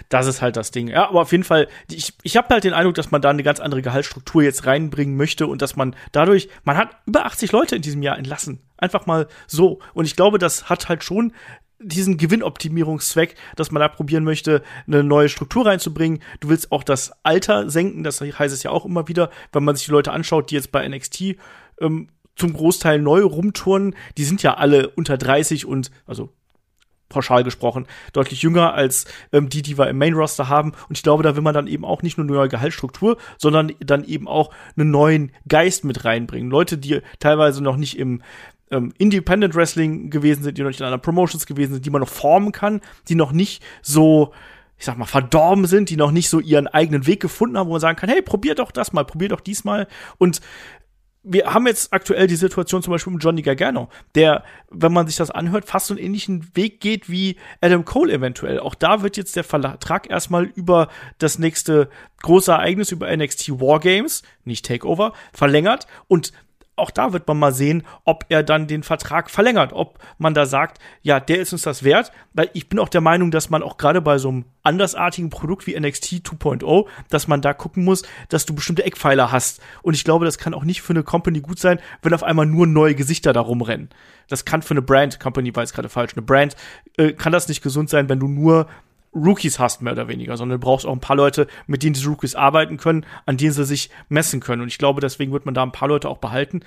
Speaker 2: das ist halt das Ding. Ja, aber auf jeden Fall, ich, ich habe halt den Eindruck, dass man da eine ganz andere Gehaltsstruktur jetzt reinbringen möchte und dass man dadurch, man hat über 80 Leute in diesem Jahr entlassen. Einfach mal so. Und ich glaube, das hat halt schon diesen Gewinnoptimierungszweck, dass man da probieren möchte, eine neue Struktur reinzubringen. Du willst auch das Alter senken, das heißt es ja auch immer wieder, wenn man sich die Leute anschaut, die jetzt bei NXT ähm, zum Großteil neu rumturnen, die sind ja alle unter 30 und, also pauschal gesprochen, deutlich jünger als ähm, die, die wir im Main Roster haben. Und ich glaube, da will man dann eben auch nicht nur eine neue Gehaltsstruktur, sondern dann eben auch einen neuen Geist mit reinbringen. Leute, die teilweise noch nicht im ähm, Independent Wrestling gewesen sind, die noch nicht in anderen Promotions gewesen sind, die man noch formen kann, die noch nicht so ich sag mal, verdorben sind, die noch nicht so ihren eigenen Weg gefunden haben, wo man sagen kann, hey, probier doch das mal, probier doch diesmal. Und wir haben jetzt aktuell die Situation zum Beispiel mit Johnny Gargano, der, wenn man sich das anhört, fast so einen ähnlichen Weg geht wie Adam Cole eventuell. Auch da wird jetzt der Vertrag erstmal über das nächste große Ereignis, über NXT Wargames, nicht Takeover, verlängert und auch da wird man mal sehen, ob er dann den Vertrag verlängert, ob man da sagt, ja, der ist uns das wert, weil ich bin auch der Meinung, dass man auch gerade bei so einem andersartigen Produkt wie NXT 2.0, dass man da gucken muss, dass du bestimmte Eckpfeiler hast. Und ich glaube, das kann auch nicht für eine Company gut sein, wenn auf einmal nur neue Gesichter da rumrennen. Das kann für eine Brand, Company war jetzt gerade falsch, eine Brand, äh, kann das nicht gesund sein, wenn du nur Rookies hast, mehr oder weniger, sondern du brauchst auch ein paar Leute, mit denen diese Rookies arbeiten können, an denen sie sich messen können. Und ich glaube, deswegen wird man da ein paar Leute auch behalten.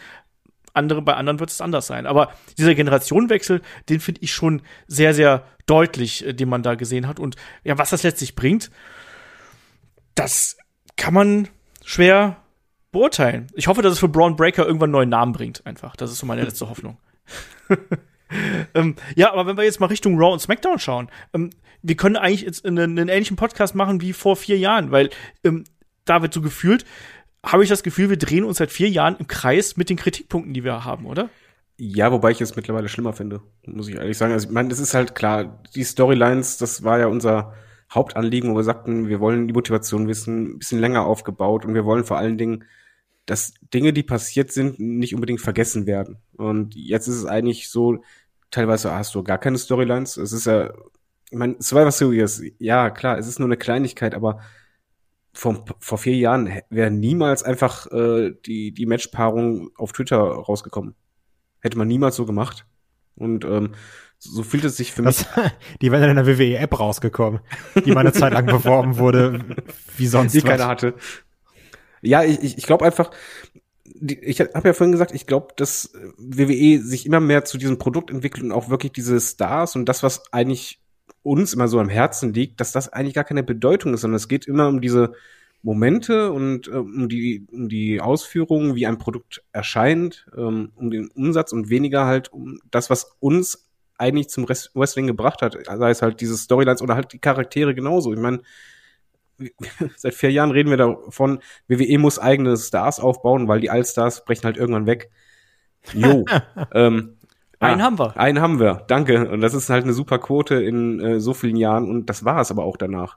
Speaker 2: Andere, bei anderen wird es anders sein. Aber dieser Generationenwechsel, den finde ich schon sehr, sehr deutlich, äh, den man da gesehen hat. Und ja, was das letztlich bringt, das kann man schwer beurteilen. Ich hoffe, dass es für Braun Breaker irgendwann einen neuen Namen bringt, einfach. Das ist so meine letzte Hoffnung. [LAUGHS] ähm, ja, aber wenn wir jetzt mal Richtung Raw und SmackDown schauen, ähm, wir können eigentlich jetzt einen, einen ähnlichen Podcast machen wie vor vier Jahren, weil ähm, da wird so gefühlt, habe ich das Gefühl, wir drehen uns seit vier Jahren im Kreis mit den Kritikpunkten, die wir haben, oder?
Speaker 3: Ja, wobei ich es mittlerweile schlimmer finde, muss ich ehrlich sagen. Also ich meine, das ist halt klar, die Storylines, das war ja unser Hauptanliegen, wo wir sagten, wir wollen die Motivation wissen, ein bisschen länger aufgebaut und wir wollen vor allen Dingen, dass Dinge, die passiert sind, nicht unbedingt vergessen werden. Und jetzt ist es eigentlich so, teilweise hast du gar keine Storylines. Es ist ja, ich meine, Survivor Series, ja, klar, es ist nur eine Kleinigkeit, aber vor, vor vier Jahren wäre niemals einfach äh, die, die Matchpaarung auf Twitter rausgekommen. Hätte man niemals so gemacht. Und ähm, so fühlt es sich für mich.
Speaker 4: Das, [LAUGHS] die wären dann in der WWE-App rausgekommen, die mal eine Zeit lang beworben wurde, wie sonst. [LAUGHS]
Speaker 3: Die keiner hatte. Ja, ich, ich, glaube einfach, ich habe ja vorhin gesagt, ich glaube, dass WWE sich immer mehr zu diesem Produkt entwickelt und auch wirklich diese Stars und das, was eigentlich uns immer so am Herzen liegt, dass das eigentlich gar keine Bedeutung ist, sondern es geht immer um diese Momente und äh, um die um die Ausführungen, wie ein Produkt erscheint, ähm, um den Umsatz und weniger halt um das, was uns eigentlich zum Wrestling gebracht hat, sei es halt diese Storylines oder halt die Charaktere genauso. Ich meine, [LAUGHS] seit vier Jahren reden wir davon, WWE muss eigene Stars aufbauen, weil die Allstars brechen halt irgendwann weg. Jo. [LAUGHS] ähm,
Speaker 2: einen ah, haben wir.
Speaker 3: Einen haben wir, danke. Und das ist halt eine super Quote in äh, so vielen Jahren und das war es aber auch danach.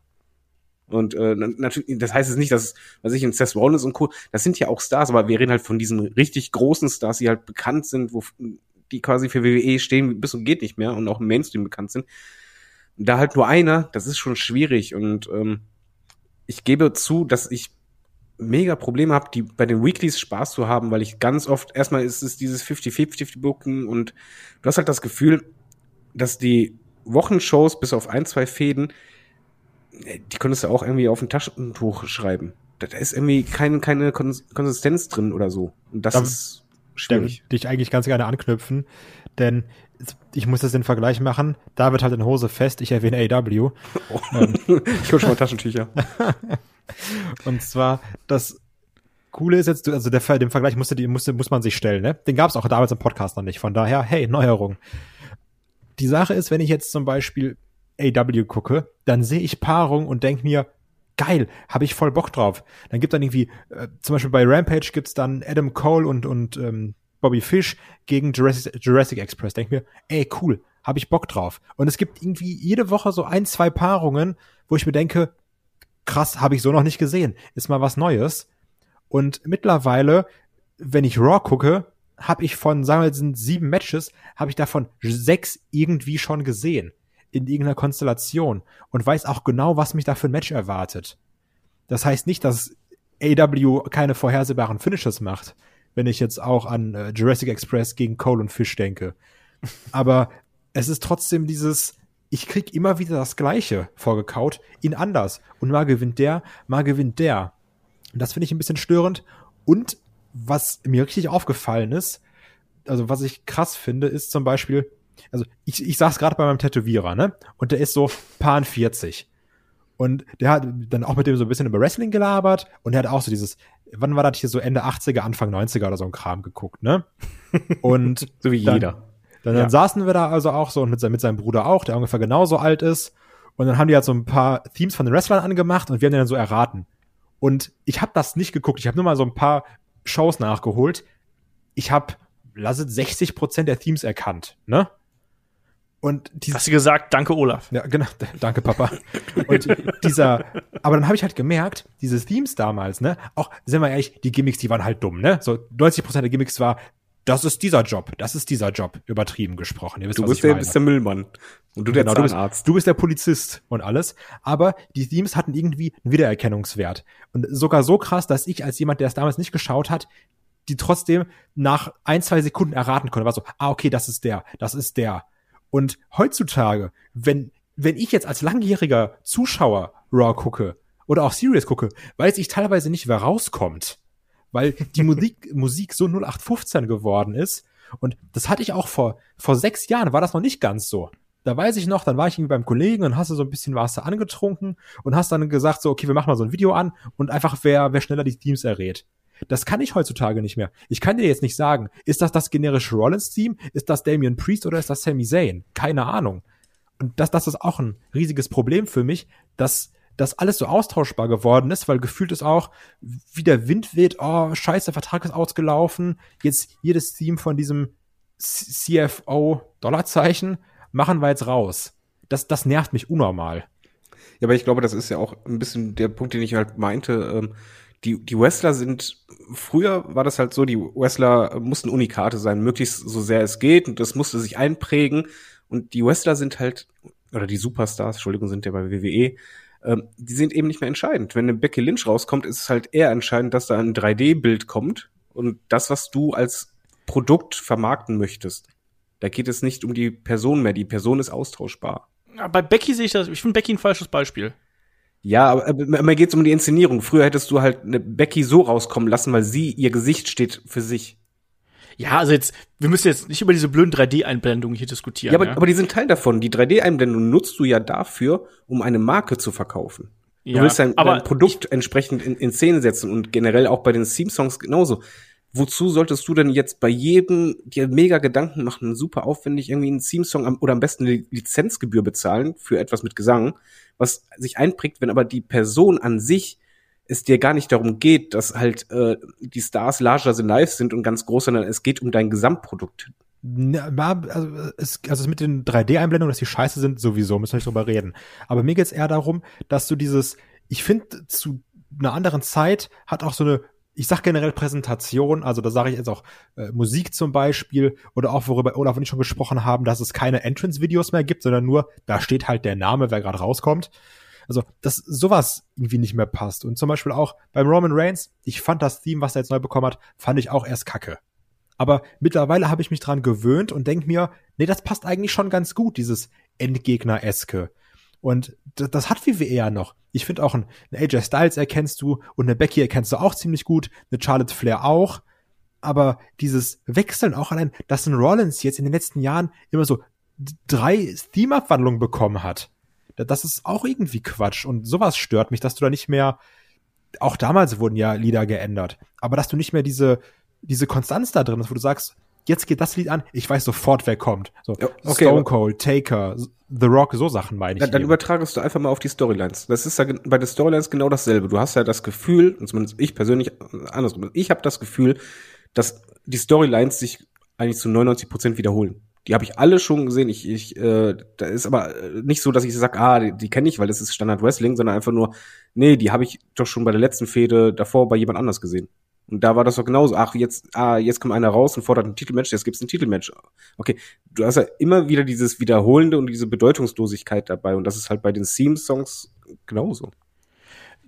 Speaker 3: Und äh, natürlich, das heißt jetzt nicht, dass, was ich in Seth Rollins und Co., das sind ja auch Stars, aber wir reden halt von diesen richtig großen Stars, die halt bekannt sind, wo die quasi für WWE stehen bis und geht nicht mehr und auch im Mainstream bekannt sind. Da halt nur einer, das ist schon schwierig und ähm, ich gebe zu, dass ich mega Probleme habe, die bei den Weeklies Spaß zu haben, weil ich ganz oft, erstmal ist es dieses 50-50 Booken und du hast halt das Gefühl, dass die Wochenshows bis auf ein, zwei Fäden, äh, die könntest du auch irgendwie auf ein Taschentuch schreiben. Da ist irgendwie keine, keine Konsistenz drin oder so. Und das da, ist schwierig.
Speaker 4: Da dich eigentlich ganz gerne anknüpfen, denn ich muss das den Vergleich machen. Da wird halt in Hose fest, ich erwähne AW.
Speaker 3: Oh. Ähm. [LAUGHS] ich hol schon mal Taschentücher. [LAUGHS]
Speaker 4: Und zwar, das Coole ist jetzt, also der, den Vergleich musste, die, musste, muss man sich stellen, ne? Den gab es auch damals im Podcast noch nicht. Von daher, hey, Neuerung. Die Sache ist, wenn ich jetzt zum Beispiel AW gucke, dann sehe ich Paarung und denke mir, geil, habe ich voll Bock drauf. Dann gibt dann irgendwie, äh, zum Beispiel bei Rampage gibt's dann Adam Cole und, und ähm, Bobby Fish gegen Jurassic, Jurassic Express. Denk mir, ey, cool, habe ich Bock drauf. Und es gibt irgendwie jede Woche so ein, zwei Paarungen, wo ich mir denke, krass, habe ich so noch nicht gesehen. Ist mal was Neues. Und mittlerweile, wenn ich Raw gucke, habe ich von, sagen wir, sind sieben Matches, habe ich davon sechs irgendwie schon gesehen. In irgendeiner Konstellation. Und weiß auch genau, was mich da für ein Match erwartet. Das heißt nicht, dass AW keine vorhersehbaren Finishes macht wenn ich jetzt auch an äh, Jurassic Express gegen Cole und Fish denke. Aber es ist trotzdem dieses, ich krieg immer wieder das Gleiche vorgekaut, ihn anders. Und mal gewinnt der, mal gewinnt der. Und das finde ich ein bisschen störend. Und was mir richtig aufgefallen ist, also was ich krass finde, ist zum Beispiel, also ich, ich saß gerade bei meinem Tätowierer, ne? Und der ist so Pan 40. Und der hat dann auch mit dem so ein bisschen über Wrestling gelabert und der hat auch so dieses, wann war das hier so Ende 80er, Anfang 90er oder so ein Kram geguckt, ne? Und [LAUGHS]
Speaker 3: so wie
Speaker 4: dann,
Speaker 3: jeder.
Speaker 4: Dann, dann saßen wir da also auch so und mit, mit seinem Bruder auch, der ungefähr genauso alt ist. Und dann haben die halt so ein paar Themes von den Wrestlern angemacht und wir haben den dann so erraten. Und ich habe das nicht geguckt. Ich habe nur mal so ein paar Shows nachgeholt. Ich habe, lasset 60 Prozent der Themes erkannt, ne?
Speaker 2: Und die, Hast du gesagt, danke Olaf.
Speaker 4: Ja, genau, [LAUGHS] danke Papa. Und dieser, aber dann habe ich halt gemerkt, diese Themes damals, ne, auch, sind wir ehrlich, die Gimmicks, die waren halt dumm, ne? So 90 Prozent der Gimmicks war, das ist dieser Job, das ist dieser Job, übertrieben gesprochen.
Speaker 3: Ihr wisst, du bist der, bist der Müllmann
Speaker 4: und du der genau, Zahnarzt. Du bist, du bist der Polizist und alles. Aber die Themes hatten irgendwie einen Wiedererkennungswert. Und sogar so krass, dass ich als jemand, der es damals nicht geschaut hat, die trotzdem nach ein, zwei Sekunden erraten konnte. War so, ah, okay, das ist der, das ist der. Und heutzutage, wenn, wenn ich jetzt als langjähriger Zuschauer Raw gucke oder auch Serious gucke, weiß ich teilweise nicht, wer rauskommt. Weil die [LAUGHS] Musik, Musik so 0815 geworden ist. Und das hatte ich auch vor, vor sechs Jahren, war das noch nicht ganz so. Da weiß ich noch, dann war ich irgendwie beim Kollegen und hast du so ein bisschen Wasser angetrunken und hast dann gesagt so, okay, wir machen mal so ein Video an und einfach wer, wer schneller die Teams errät. Das kann ich heutzutage nicht mehr. Ich kann dir jetzt nicht sagen, ist das das generische Rollins-Team? Ist das Damian Priest oder ist das Sami Zayn? Keine Ahnung. Und das, das ist auch ein riesiges Problem für mich, dass das alles so austauschbar geworden ist, weil gefühlt ist auch, wie der Wind weht, oh, scheiße, Vertrag ist ausgelaufen, jetzt jedes Team von diesem CFO Dollarzeichen machen wir jetzt raus. Das, das nervt mich unnormal.
Speaker 3: Ja, aber ich glaube, das ist ja auch ein bisschen der Punkt, den ich halt meinte. Ähm, die, die Wrestler sind, früher war das halt so, die Wrestler mussten Unikate sein, möglichst so sehr es geht und das musste sich einprägen und die Wrestler sind halt, oder die Superstars, Entschuldigung, sind ja bei WWE, ähm, die sind eben nicht mehr entscheidend. Wenn eine Becky Lynch rauskommt, ist es halt eher entscheidend, dass da ein 3D-Bild kommt und das, was du als Produkt vermarkten möchtest. Da geht es nicht um die Person mehr. Die Person ist austauschbar.
Speaker 2: Ja, bei Becky sehe ich das, ich finde Becky ein falsches Beispiel.
Speaker 3: Ja, aber, aber mir geht's um die Inszenierung. Früher hättest du halt eine Becky so rauskommen lassen, weil sie, ihr Gesicht steht für sich.
Speaker 2: Ja, also jetzt, wir müssen jetzt nicht über diese blöden 3D-Einblendungen hier diskutieren.
Speaker 3: Ja, aber,
Speaker 2: ja?
Speaker 3: aber die sind Teil davon. Die 3D-Einblendung nutzt du ja dafür, um eine Marke zu verkaufen. Du
Speaker 2: Ja,
Speaker 3: willst dein,
Speaker 2: aber
Speaker 3: dein Produkt entsprechend in, in Szene setzen und generell auch bei den Theme-Songs genauso. Wozu solltest du denn jetzt bei jedem dir mega Gedanken machen, super aufwendig irgendwie einen Theme-Song oder am besten eine Lizenzgebühr bezahlen für etwas mit Gesang, was sich einprägt, wenn aber die Person an sich es dir gar nicht darum geht, dass halt äh, die Stars larger than life sind und ganz groß, sondern es geht um dein Gesamtprodukt.
Speaker 4: Na, also, es, also mit den 3D-Einblendungen, dass die scheiße sind, sowieso, müssen wir nicht drüber reden. Aber mir geht's eher darum, dass du dieses, ich finde, zu einer anderen Zeit hat auch so eine, ich sag generell Präsentation, also da sage ich jetzt auch äh, Musik zum Beispiel, oder auch worüber Olaf und ich schon gesprochen haben, dass es keine Entrance-Videos mehr gibt, sondern nur, da steht halt der Name, wer gerade rauskommt. Also, dass sowas irgendwie nicht mehr passt. Und zum Beispiel auch beim Roman Reigns, ich fand das Theme, was er jetzt neu bekommen hat, fand ich auch erst kacke. Aber mittlerweile habe ich mich dran gewöhnt und denk mir, nee, das passt eigentlich schon ganz gut, dieses Endgegner-eske. Und das, das hat WWE ja noch. Ich finde auch ein, AJ Styles erkennst du und eine Becky erkennst du auch ziemlich gut, eine Charlotte Flair auch. Aber dieses Wechseln auch allein, dass ein Rollins jetzt in den letzten Jahren immer so drei Theme-Abwandlungen bekommen hat, da- das ist auch irgendwie Quatsch. Und sowas stört mich, dass du da nicht mehr, auch damals wurden ja Lieder geändert, aber dass du nicht mehr diese, diese Konstanz da drin hast, wo du sagst, jetzt geht das Lied an, ich weiß sofort, wer kommt. So,
Speaker 3: Ja, okay,
Speaker 4: Stone Cold, Taker, The Rock, so Sachen meine ich.
Speaker 3: Dann, dann
Speaker 4: eben.
Speaker 3: übertragst du einfach mal auf die Storylines. Das ist ja bei den Storylines genau dasselbe. Du hast ja das Gefühl, und zumindest ich persönlich äh, andersrum, ich habe das Gefühl, dass die Storylines sich eigentlich zu 99 Prozent wiederholen. Die habe ich alle schon gesehen. Ich, ich, äh, da ist aber äh, nicht so, dass ich sage, ah, die, die kenne ich, weil das ist Standard Wrestling, sondern einfach nur, nee, die habe ich doch schon bei der letzten Fehde davor bei jemand anders gesehen. Und da war das doch genauso. Ach, jetzt, ah, jetzt kommt einer raus und fordert ein Titelmatch, jetzt gibt's ein Titelmatch. Okay, du hast ja immer wieder dieses Wiederholende und diese Bedeutungslosigkeit dabei. Und das ist halt bei den Theme-Songs genauso.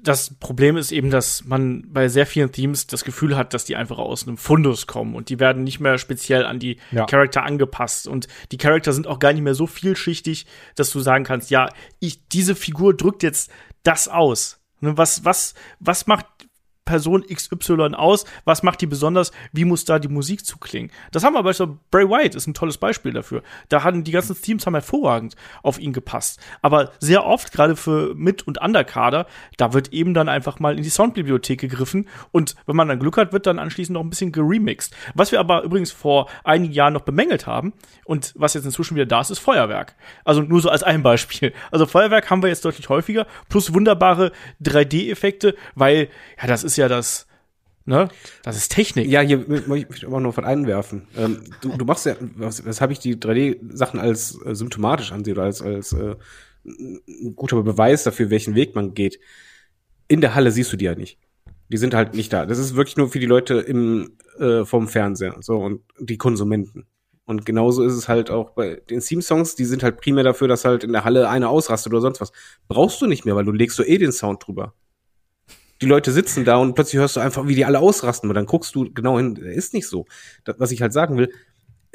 Speaker 2: das Problem ist eben, dass man bei sehr vielen Themes das Gefühl hat, dass die einfach aus einem Fundus kommen und die werden nicht mehr speziell an die
Speaker 4: Ja.
Speaker 2: Charakter angepasst und die Charakter sind auch gar nicht mehr so vielschichtig, dass du sagen kannst, ja, ich diese Figur drückt jetzt das aus. Ne, was was was macht Person XY aus? Was macht die besonders? Wie muss da die Musik zuklingen? Das haben wir beispielsweise, Bray Wyatt ist ein tolles Beispiel dafür. Da hatten die ganzen Themes haben hervorragend auf ihn gepasst. Aber sehr oft, gerade für Mit- und Underkader, da wird eben dann einfach mal in die Soundbibliothek gegriffen und wenn man dann Glück hat, wird dann anschließend noch ein bisschen geremixed. Was wir aber übrigens vor einigen Jahren noch bemängelt haben und was jetzt inzwischen wieder da ist, ist Feuerwerk. Also nur so als ein Beispiel. Also Feuerwerk haben wir jetzt deutlich häufiger, plus wunderbare 3D-Effekte, weil, ja, das ist ja das, ne, das ist Technik.
Speaker 3: Ja, hier möchte ich aber noch von einwerfen. Ähm, du, du machst ja, was, weshalb ich die 3D-Sachen als äh, symptomatisch ansehe oder als, als äh, guter Beweis dafür, welchen Weg man geht. In der Halle siehst du die ja nicht. Die sind halt nicht da. Das ist wirklich nur für die Leute im äh, vom Fernseher so und die Konsumenten. Und genauso ist es halt auch bei den Theme-Songs, die sind halt primär dafür, dass halt in der Halle einer ausrastet oder sonst was. Brauchst du nicht mehr, weil du legst so eh den Sound drüber. Die Leute sitzen da und plötzlich hörst du einfach, wie die alle ausrasten. Und dann guckst du genau hin, ist nicht so. Das, was ich halt sagen will,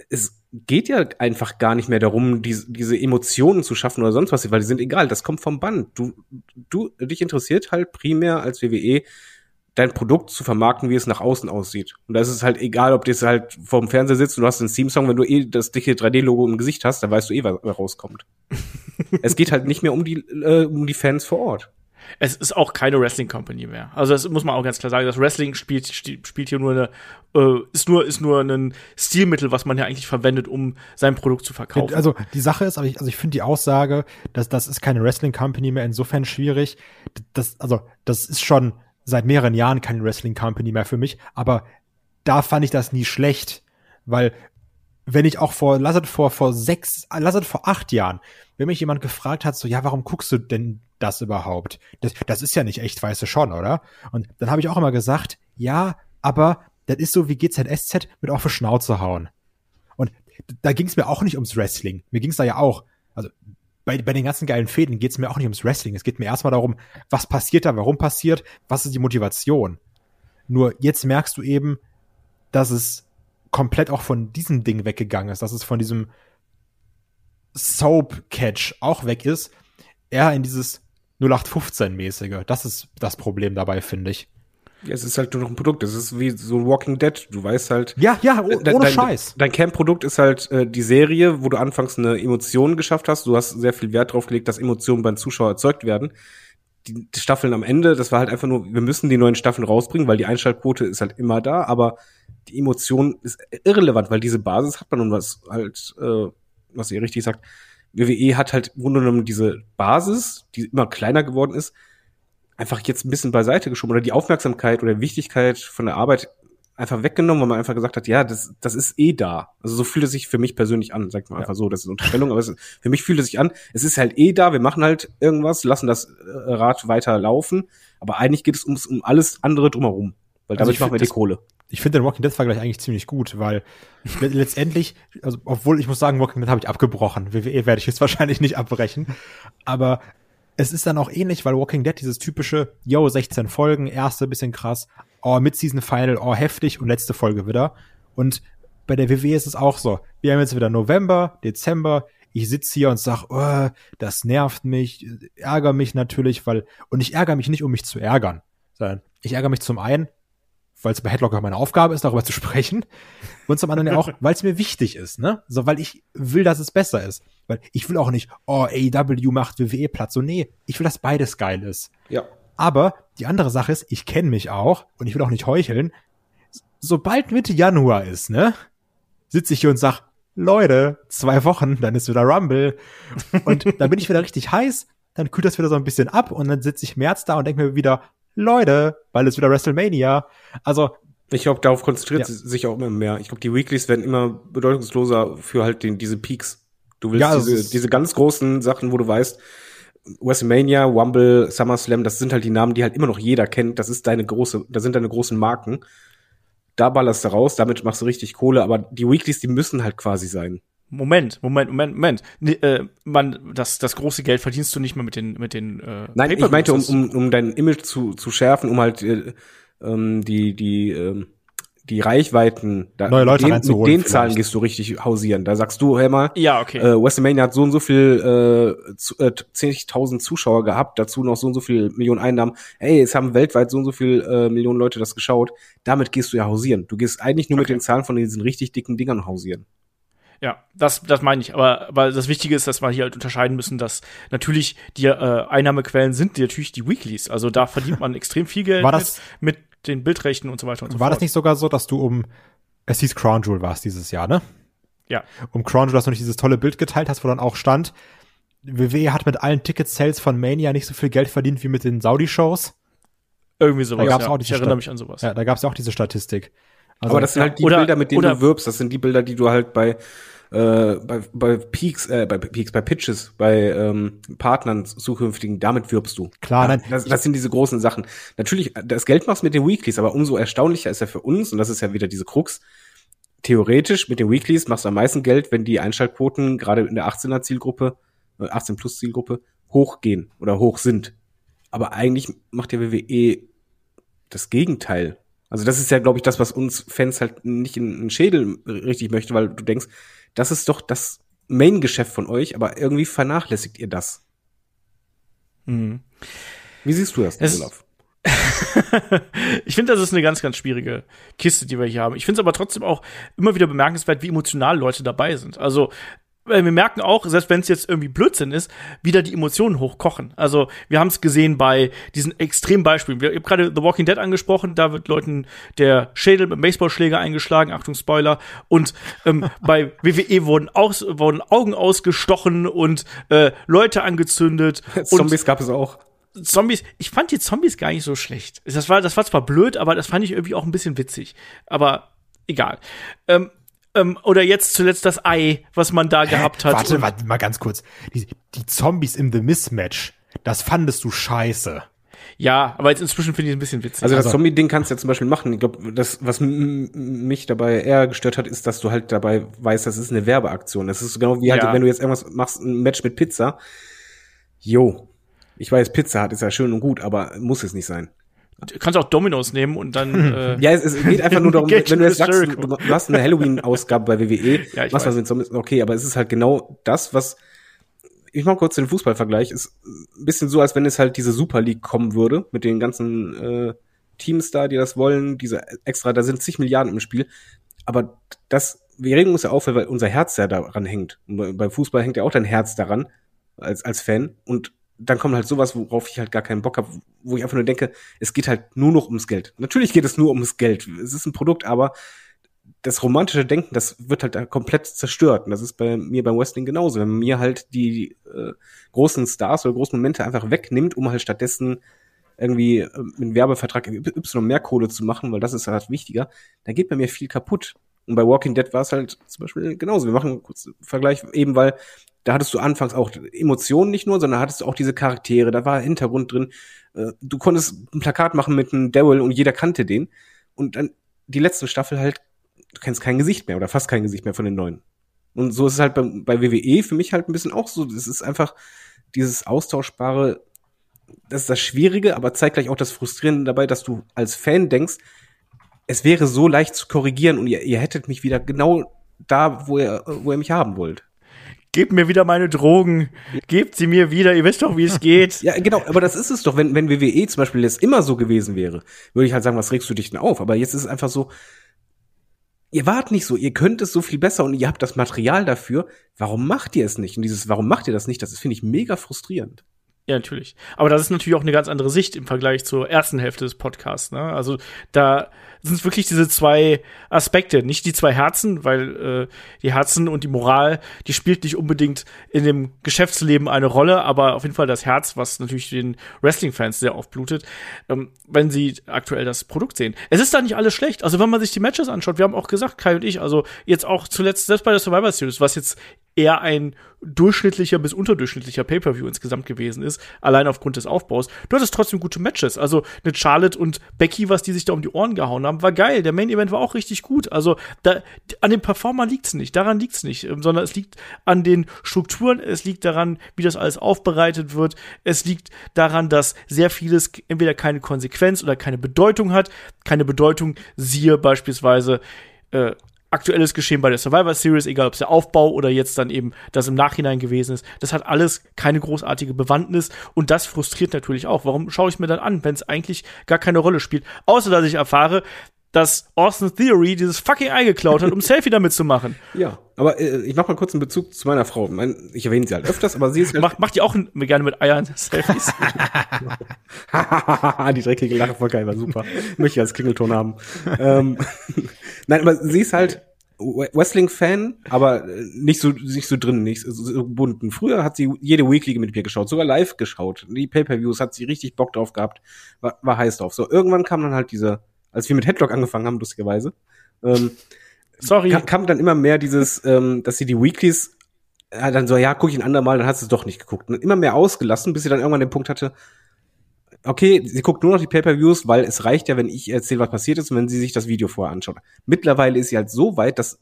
Speaker 3: es geht ja einfach gar nicht mehr darum, diese, diese Emotionen zu schaffen oder sonst was, weil die sind egal, das kommt vom Band. Du, du, dich interessiert halt primär als WWE, dein Produkt zu vermarkten, wie es nach außen aussieht. Und da ist es halt egal, ob du jetzt halt vorm Fernseher sitzt und du hast einen Theme-Song, wenn du eh das dicke 3D-Logo im Gesicht hast, dann weißt du eh, was was rauskommt. [LAUGHS] es geht halt nicht mehr um die, äh, um die Fans vor Ort.
Speaker 2: Es ist auch keine Wrestling Company mehr. Also das muss man auch ganz klar sagen. Das Wrestling spielt, spielt hier nur eine, äh, ist nur, ist nur ein Stilmittel, was man ja eigentlich verwendet, um sein Produkt zu verkaufen.
Speaker 4: Also die Sache ist, aber ich, also ich finde die Aussage, dass das ist keine Wrestling Company mehr insofern schwierig. Das, also das ist schon seit mehreren Jahren keine Wrestling Company mehr für mich, aber da fand ich das nie schlecht, weil wenn ich auch vor, lass es vor, vor sechs, lass es vor acht Jahren, wenn mich jemand gefragt hat, so, ja, warum guckst du denn das überhaupt? Das, das ist ja nicht echt, weißt du schon, oder? Und dann habe ich auch immer gesagt, ja, aber das ist so wie GZSZ mit auf die Schnauze hauen. Und da ging es mir auch nicht ums Wrestling. Mir ging es da ja auch. Also bei, bei den ganzen geilen Fäden geht's mir auch nicht ums Wrestling. Es geht mir erstmal darum, was passiert da, warum passiert, was ist die Motivation. Nur jetzt merkst du eben, dass es komplett auch von diesem Ding weggegangen ist, dass es von diesem Soap-Catch auch weg ist, eher in dieses 0815-mäßige. Das ist das Problem dabei, finde ich.
Speaker 3: Ja, es ist halt nur noch ein Produkt. Es ist wie so Walking Dead. Du weißt halt.
Speaker 4: Ja, ja, oh,
Speaker 3: dein,
Speaker 4: ohne
Speaker 3: dein,
Speaker 4: Scheiß.
Speaker 3: Dein Kernprodukt ist halt äh, die Serie, wo du anfangs eine Emotion geschafft hast. Du hast sehr viel Wert drauf gelegt, dass Emotionen beim Zuschauer erzeugt werden. Die, die Staffeln am Ende, das war halt einfach nur, wir müssen die neuen Staffeln rausbringen, weil die Einschaltquote ist halt immer da, aber die Emotion ist irrelevant, weil diese Basis hat man und was halt, äh, was ihr richtig sagt, WWE hat halt im Grunde genommen diese Basis, die immer kleiner geworden ist, einfach jetzt ein bisschen beiseite geschoben oder die Aufmerksamkeit oder Wichtigkeit von der Arbeit einfach weggenommen, weil man einfach gesagt hat, ja, das, das ist eh da. Also so fühlt es sich für mich persönlich an, sagt man
Speaker 4: Ja.
Speaker 3: einfach so, das ist eine Unterstellung, aber es, für mich fühlt es sich an, es ist halt eh da, wir machen halt irgendwas, lassen das äh, Rad weiter laufen, aber eigentlich geht es ums, um alles andere drumherum, weil
Speaker 4: Also
Speaker 3: damit
Speaker 4: ich
Speaker 3: machen wir die Kohle.
Speaker 4: ich finde den Walking Dead Vergleich eigentlich ziemlich gut, weil le- letztendlich, also obwohl ich muss sagen, Walking Dead habe ich abgebrochen. WWE werde ich jetzt [LAUGHS] wahrscheinlich nicht abbrechen, aber es ist dann auch ähnlich, weil Walking Dead dieses typische, yo, 16 Folgen, erste bisschen krass, oh, Mid-Season Final, oh, heftig und letzte Folge wieder. Und bei der WWE ist es auch so. Wir haben jetzt wieder November, Dezember, ich sitze hier und sag, oh, das nervt mich, ärgere mich natürlich, weil, und ich ärgere mich nicht, um mich zu ärgern, sondern ich ärgere mich zum einen, weil es bei Headlocker meine Aufgabe ist, darüber zu sprechen. Und zum anderen ja auch, [LAUGHS] weil es mir wichtig ist, ne? So, weil ich will, dass es besser ist. Weil ich will auch nicht, oh, AEW macht WWE Platz. So, nee, ich will, dass beides geil ist.
Speaker 3: Ja.
Speaker 4: Aber die andere Sache ist, ich kenne mich auch und ich will auch nicht heucheln. Sobald Mitte Januar ist, ne, sitze ich hier und sag, Leute, zwei Wochen, dann ist wieder Rumble. Und [LAUGHS] dann bin ich wieder richtig heiß, dann kühlt das wieder so ein bisschen ab und dann sitze ich März da und denke mir wieder, Leute, weil es wieder WrestleMania. Also,
Speaker 3: Ich glaube, darauf konzentriert
Speaker 4: Ja.
Speaker 3: sich auch immer mehr. Ich glaube, die Weeklies werden immer bedeutungsloser für halt den, diese Peaks. Du willst
Speaker 4: Ja, also
Speaker 3: diese,
Speaker 4: es-
Speaker 3: diese ganz großen Sachen, wo du weißt, WrestleMania, Rumble, SummerSlam, das sind halt die Namen, die halt immer noch jeder kennt. Das ist deine große, das sind deine großen Marken. Da ballerst du raus, damit machst du richtig Kohle, aber die Weeklies, die müssen halt quasi sein.
Speaker 2: Moment, Moment, Moment, Moment. Nee, äh, man, das, das große Geld verdienst du nicht mehr mit den, mit den. Äh,
Speaker 3: Nein, ich meinte, um, um, um dein Image zu, zu schärfen, um halt äh, ähm, die, die, ähm, die Reichweiten, da,
Speaker 4: Neue Leute
Speaker 3: mit den,
Speaker 4: reinzuholen
Speaker 3: mit den
Speaker 4: vielleicht.
Speaker 3: Zahlen gehst du richtig hausieren. Da sagst du, hör mal,
Speaker 2: Ja, okay.
Speaker 3: äh, WrestleMania hat so und so viel äh, zu, äh, 10.000 Zuschauer gehabt, dazu noch so und so viel Millionen Einnahmen. Ey, es haben weltweit so und so viel äh, Millionen Leute das geschaut. Damit gehst du ja hausieren. Du gehst eigentlich nur mit
Speaker 2: Okay.
Speaker 3: den Zahlen von diesen richtig dicken Dingern hausieren.
Speaker 2: Ja, das, das meine ich. Aber, aber das Wichtige ist, dass wir hier halt unterscheiden müssen, dass natürlich die äh, Einnahmequellen sind die natürlich die Weeklies. Also da verdient man [LAUGHS] extrem viel Geld
Speaker 4: War das-
Speaker 2: mit, mit den Bildrechten und so weiter und so
Speaker 4: war
Speaker 2: fort.
Speaker 4: das nicht sogar so, dass du um, es hieß Crown Jewel war es dieses Jahr, ne?
Speaker 2: Ja.
Speaker 4: Um Crown Jewel, dass du nicht dieses tolle Bild geteilt hast, wo dann auch stand, WWE hat mit allen Ticket-Sales von Mania nicht so viel Geld verdient wie mit den Saudi-Shows.
Speaker 2: Irgendwie sowas.
Speaker 4: Da gab's
Speaker 2: ja.
Speaker 4: auch
Speaker 2: ich
Speaker 4: diese
Speaker 2: erinnere
Speaker 4: Stadt-
Speaker 2: mich an sowas.
Speaker 4: Ja, da gab es ja auch diese Statistik. Also,
Speaker 3: Aber das sind halt die
Speaker 2: Oder-
Speaker 3: Bilder, mit denen
Speaker 2: oder-
Speaker 3: du wirbst. Das sind die Bilder, die du halt bei äh, bei, bei Peaks, äh, bei Peaks, bei Pitches, bei ähm, Partnern zukünftigen, damit wirbst du.
Speaker 4: Klar, nein.
Speaker 3: Das, das sind diese großen Sachen. Natürlich, das Geld machst du mit den Weeklies, aber umso erstaunlicher ist ja für uns, und das ist ja wieder diese Krux, theoretisch mit den Weeklies machst du am meisten Geld, wenn die Einschaltquoten gerade in der 18er Zielgruppe, äh, 18 plus Zielgruppe hochgehen oder hoch sind. Aber eigentlich macht der WWE das Gegenteil. Also das ist ja, glaube ich, das, was uns Fans halt nicht in den Schädel richtig möchte, weil du denkst, das ist doch das Main-Geschäft von euch, aber irgendwie vernachlässigt ihr das.
Speaker 2: Mhm.
Speaker 3: Wie siehst du das,
Speaker 2: Es-
Speaker 3: Olaf? [LAUGHS]
Speaker 2: ich finde, das ist eine ganz, ganz schwierige Kiste, die wir hier haben. Ich finde es aber trotzdem auch immer wieder bemerkenswert, wie emotional Leute dabei sind. Also, wir merken auch, selbst wenn es jetzt irgendwie Blödsinn ist, wie da die Emotionen hochkochen. Also, wir haben es gesehen bei diesen extremen Beispielen. Wir- Ich habe gerade The Walking Dead angesprochen, da wird Leuten der Schädel mit Baseballschläger eingeschlagen, Achtung, Spoiler. Und ähm, [LAUGHS] bei WWE wurden, aus, wurden Augen ausgestochen und äh, Leute angezündet. [LAUGHS]
Speaker 3: Zombies gab es auch.
Speaker 2: Zombies, ich fand die Zombies gar nicht so schlecht. Das war, das war zwar blöd, aber das fand ich irgendwie auch ein bisschen witzig. Aber egal. Ähm, ähm, oder jetzt zuletzt das Ei, was man da gehabt hat.
Speaker 4: Warte, warte, mal ganz kurz. Die, die Zombies im The Mismatch, das fandest du scheiße.
Speaker 2: Ja, aber jetzt inzwischen finde ich es ein bisschen witzig.
Speaker 3: Also das
Speaker 4: Also-
Speaker 3: Zombie-Ding kannst du ja zum Beispiel machen. Ich glaube, das, was mich dabei eher gestört hat, ist, dass du halt dabei weißt, das ist eine Werbeaktion. Das ist so genau wie halt,
Speaker 2: Ja.
Speaker 3: wenn du jetzt irgendwas machst, ein Match mit Pizza. Jo. Ich weiß, Pizza hat ist ja schön und gut, aber muss es nicht sein.
Speaker 2: Du kannst auch Dominos nehmen und dann äh,
Speaker 3: Ja, es, es geht einfach nur darum, [LAUGHS] wenn du jetzt sagst, du, du hast eine Halloween-Ausgabe bei WWE, [LAUGHS]
Speaker 2: Ja, ich
Speaker 3: was
Speaker 2: weiß.
Speaker 3: was mit okay, aber es ist halt genau das, was ich mach kurz den Fußballvergleich, ist ein bisschen so, als wenn es halt diese Super League kommen würde, mit den ganzen äh, Teams da, die das wollen, diese extra, da sind zig Milliarden im Spiel, aber das, wir regen uns ja auf, weil unser Herz ja daran hängt. Und bei- beim Fußball hängt ja auch dein Herz daran, als, als Fan, und dann kommt halt sowas, worauf ich halt gar keinen Bock habe, wo ich einfach nur denke, es geht halt nur noch ums Geld. Natürlich geht es nur ums Geld. Es ist ein Produkt, aber das romantische Denken, das wird halt komplett zerstört. Und das ist bei mir beim Wrestling genauso. Wenn man mir halt die äh, großen Stars oder großen Momente einfach wegnimmt, um halt stattdessen irgendwie äh, mit einem Werbevertrag Y mehr Kohle zu machen, weil das ist halt wichtiger, da geht bei mir viel kaputt. Und bei Walking Dead war es halt zum Beispiel genauso. Wir machen einen kurzen Vergleich, eben weil da hattest du anfangs auch Emotionen nicht nur, sondern hattest du auch diese Charaktere, da war Hintergrund drin. Äh, Du konntest ein Plakat machen mit einem Daryl und jeder kannte den. Und dann die letzte Staffel halt, du kennst kein Gesicht mehr oder fast kein Gesicht mehr von den neuen. Und so ist es halt bei, bei WWE für mich halt ein bisschen auch so. Es ist einfach dieses austauschbare, das ist das Schwierige, aber zeitgleich auch das Frustrierende dabei, dass du als Fan denkst, es wäre so leicht zu korrigieren und ihr, ihr hättet mich wieder genau da, wo ihr, wo ihr mich haben wollt.
Speaker 2: Gebt mir wieder meine Drogen, gebt sie mir wieder, ihr wisst doch, wie es geht. [LAUGHS]
Speaker 3: Ja, genau, aber das ist es doch. Wenn, wenn WWE zum Beispiel jetzt immer so gewesen wäre, würde ich halt sagen, was regst du dich denn auf? Aber jetzt ist es einfach so, ihr wart nicht so, ihr könnt es so viel besser und ihr habt das Material dafür. Warum macht ihr es nicht? Und dieses, warum macht ihr das nicht? Das finde ich, mega frustrierend.
Speaker 2: Ja, natürlich. Aber das ist natürlich auch eine ganz andere Sicht im Vergleich zur ersten Hälfte des Podcasts. Ne? Also da sind es wirklich diese zwei Aspekte, nicht die zwei Herzen, weil äh, die Herzen und die Moral, die spielt nicht unbedingt in dem Geschäftsleben eine Rolle, aber auf jeden Fall das Herz, was natürlich den Wrestling-Fans sehr aufblutet, ähm, wenn sie aktuell das Produkt sehen. Es ist da nicht alles schlecht. Also wenn man sich die Matches anschaut, wir haben auch gesagt, Kai und ich, also jetzt auch zuletzt, selbst bei der Survivor Series, was jetzt eher ein durchschnittlicher bis unterdurchschnittlicher Pay-per-View insgesamt gewesen ist, allein aufgrund des Aufbaus. Du hattest trotzdem gute Matches. Also eine Charlotte und Becky, was die sich da um die Ohren gehauen haben, war geil. Der Main Event war auch richtig gut. Also da, an dem Performer liegt's nicht, daran liegt's nicht, ähm, sondern es liegt an den Strukturen, es liegt daran, wie das alles aufbereitet wird, es liegt daran, dass sehr vieles entweder keine Konsequenz oder keine Bedeutung hat. Keine Bedeutung, siehe beispielsweise äh, aktuelles Geschehen bei der Survivor Series, egal ob es der Aufbau oder jetzt dann eben das im Nachhinein gewesen ist, das hat alles keine großartige Bewandtnis und das frustriert natürlich auch. Warum schaue ich mir dann an, wenn es eigentlich gar keine Rolle spielt? Außer dass ich erfahre, dass Austin Theory dieses fucking Ei geklaut hat, um [LAUGHS] Selfie damit zu machen.
Speaker 3: Ja, aber äh, ich mach mal kurz einen Bezug zu meiner Frau. Mein, ich erwähne sie halt öfters, aber sie ist halt
Speaker 2: Macht, macht die auch gerne mit Eiern [LAUGHS] Selfies? [LAUGHS]
Speaker 3: die dreckige Lache von Kai war super. Möchte ich als Klingelton haben. ähm, Nein, aber sie ist halt Wrestling-Fan, aber äh, nicht so, nicht so drin, nicht so, gebunden. Früher hat sie jede Weekly mit mir geschaut, sogar live geschaut. Die Pay-Per-Views hat sie richtig Bock drauf gehabt, war, war heiß drauf. So, irgendwann kam dann halt diese, als wir mit Headlock angefangen haben, lustigerweise, ähm,
Speaker 2: Sorry.
Speaker 3: kam, kam dann immer mehr dieses, ähm, dass sie die Weeklies äh, dann so, ja, guck ich ein andermal, dann hat sie es doch nicht geguckt. Und immer mehr ausgelassen, bis sie dann irgendwann den Punkt hatte, okay, sie guckt nur noch die Pay-Per-Views, weil es reicht ja, wenn ich erzähle, was passiert ist und wenn sie sich das Video vorher anschaut. Mittlerweile ist sie halt so weit, dass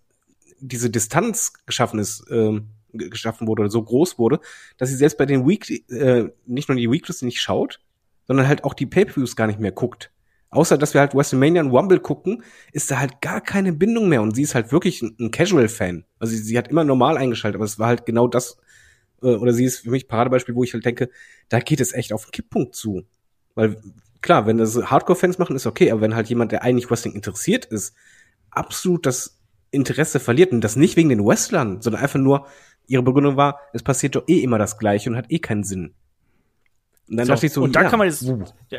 Speaker 3: diese Distanz geschaffen ist, ähm, ge- geschaffen wurde oder so groß wurde, dass sie selbst bei den Weekly, äh, nicht nur die Weeklies nicht schaut, sondern halt auch die Pay-Per-Views gar nicht mehr guckt. Außer, dass wir halt WrestleMania und Rumble gucken, ist da halt gar keine Bindung mehr. Und sie ist halt wirklich ein, ein Casual-Fan. Also sie, sie hat immer normal eingeschaltet, aber es war halt genau das, äh, oder sie ist für mich Paradebeispiel, wo ich halt denke, da geht es echt auf den Kipppunkt zu. Weil, klar, wenn das Hardcore-Fans machen, ist okay, aber wenn halt jemand, der eigentlich Wrestling interessiert ist, absolut das Interesse verliert und das nicht wegen den Wrestlern, sondern einfach nur, ihre Begründung war, es passiert doch eh immer das Gleiche und hat eh keinen Sinn. Und dann
Speaker 2: So,
Speaker 3: dachte ich so,
Speaker 2: und da
Speaker 3: ja,
Speaker 2: kann man jetzt,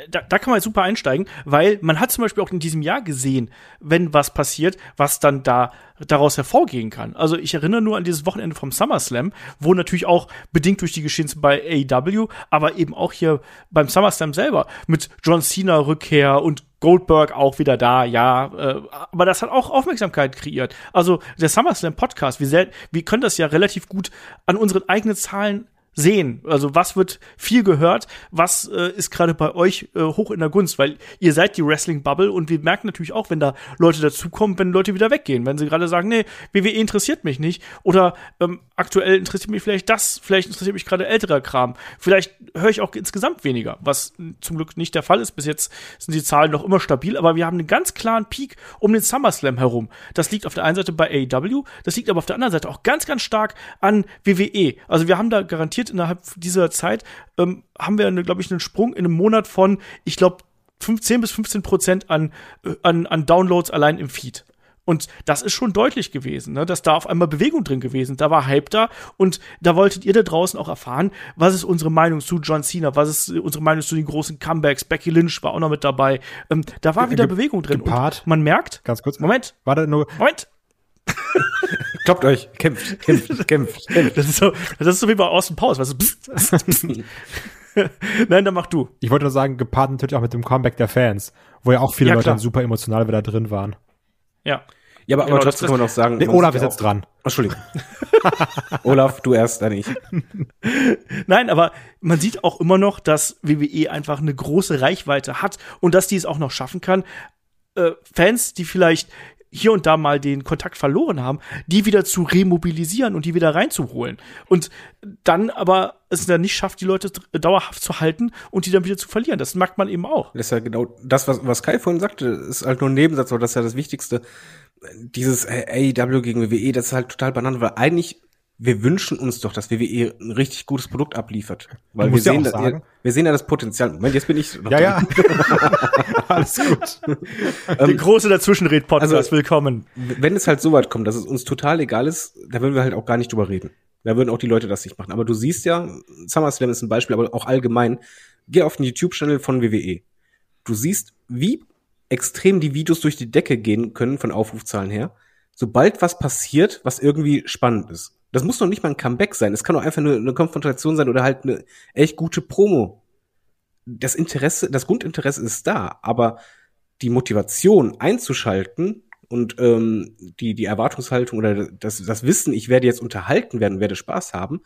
Speaker 2: da, da kann man jetzt super einsteigen, weil man hat zum Beispiel auch in diesem Jahr gesehen, wenn was passiert, was dann da daraus hervorgehen kann. Also ich erinnere nur an dieses Wochenende vom SummerSlam, wo natürlich auch bedingt durch die Geschehnisse bei AEW, aber eben auch hier beim SummerSlam selber mit John Cena Rückkehr und Goldberg auch wieder da, ja, äh, aber das hat auch Aufmerksamkeit kreiert. Also der SummerSlam Podcast, wir, wir können das ja relativ gut an unseren eigenen Zahlen sehen? Also was wird viel gehört? Was äh, ist gerade bei euch äh, hoch in der Gunst? Weil ihr seid die Wrestling-Bubble und wir merken natürlich auch, wenn da Leute dazukommen, wenn Leute wieder weggehen. Wenn sie gerade sagen, nee, WWE interessiert mich nicht. Oder ähm, aktuell interessiert mich vielleicht das, vielleicht interessiert mich gerade älterer Kram. Vielleicht höre ich auch insgesamt weniger, was zum Glück nicht der Fall ist. Bis jetzt sind die Zahlen noch immer stabil, aber wir haben einen ganz klaren Peak um den SummerSlam herum. Das liegt auf der einen Seite bei AEW, das liegt aber auf der anderen Seite auch ganz, ganz stark an WWE. Also wir haben da garantiert innerhalb dieser Zeit, ähm, haben wir, glaube ich, einen Sprung in einem Monat von, ich glaube, 10 bis 15 Prozent an, äh, an, an Downloads allein im Feed. Und das ist schon deutlich gewesen, ne? dass da auf einmal Bewegung drin gewesen. Da war Hype da und da wolltet ihr da draußen auch erfahren, was ist unsere Meinung zu John Cena, was ist unsere Meinung zu den großen Comebacks. Becky Lynch war auch noch mit dabei. Ähm, da war wieder Ge Bewegung drin.
Speaker 4: Gepaart.
Speaker 2: Man merkt.
Speaker 4: Ganz kurz.
Speaker 2: Moment.
Speaker 4: Warte nur.
Speaker 2: Moment.
Speaker 3: Kloppt euch, kämpft, kämpft, [LAUGHS] kämpft, kämpft.
Speaker 2: Das ist so, das ist so wie bei Austin Powers, weißt du? [LAUGHS] Nein, dann mach du.
Speaker 4: Ich wollte nur sagen, gepaart natürlich auch mit dem Comeback der Fans, wo ja auch viele
Speaker 2: Ja,
Speaker 4: Leute dann super emotional wieder drin waren.
Speaker 2: Ja.
Speaker 3: Ja, aber,
Speaker 2: Genau,
Speaker 3: aber trotzdem kann man auch sagen.
Speaker 4: Nee, Olaf ist jetzt dran.
Speaker 3: Entschuldigung. [LAUGHS] Olaf, du erst, dann ich.
Speaker 2: Nein, aber man sieht auch immer noch, dass WWE einfach eine große Reichweite hat und dass die es auch noch schaffen kann, äh, Fans, die vielleicht hier und da mal den Kontakt verloren haben, die wieder zu remobilisieren und die wieder reinzuholen. Und dann aber es dann nicht schafft, die Leute dauerhaft zu halten und die dann wieder zu verlieren. Das merkt man eben auch.
Speaker 3: Das ist ja genau das, was, was Kai vorhin sagte, ist halt nur ein Nebensatz, aber das ist ja das Wichtigste. Dieses AEW gegen WWE, das ist halt total banal, weil eigentlich, wir wünschen uns doch, dass WWE ein richtig gutes Produkt abliefert. Weil wir
Speaker 4: ja
Speaker 3: sehen,
Speaker 4: auch
Speaker 3: da, wir sehen ja das Potenzial. Moment, jetzt bin ich. noch
Speaker 4: Ja, ja. [LAUGHS] Alles gut.
Speaker 2: Der große Dazwischenred-Podcast,
Speaker 3: also-
Speaker 2: willkommen.
Speaker 3: wenn es halt so weit kommt, dass es uns total egal ist, da würden wir halt auch gar nicht drüber reden. Da würden auch die Leute das nicht machen. Aber du siehst ja, SummerSlam ist ein Beispiel, aber auch allgemein, geh auf den YouTube-Channel von WWE. Du siehst, wie extrem die Videos durch die Decke gehen können von Aufrufzahlen her, sobald was passiert, was irgendwie spannend ist. Das muss doch nicht mal ein Comeback sein. Es kann auch einfach nur eine Konfrontation sein oder halt eine echt gute Promo. Das Interesse, das Grundinteresse ist da, aber die Motivation einzuschalten und ähm, die, die Erwartungshaltung oder das, das Wissen, ich werde jetzt unterhalten werden, werde Spaß haben,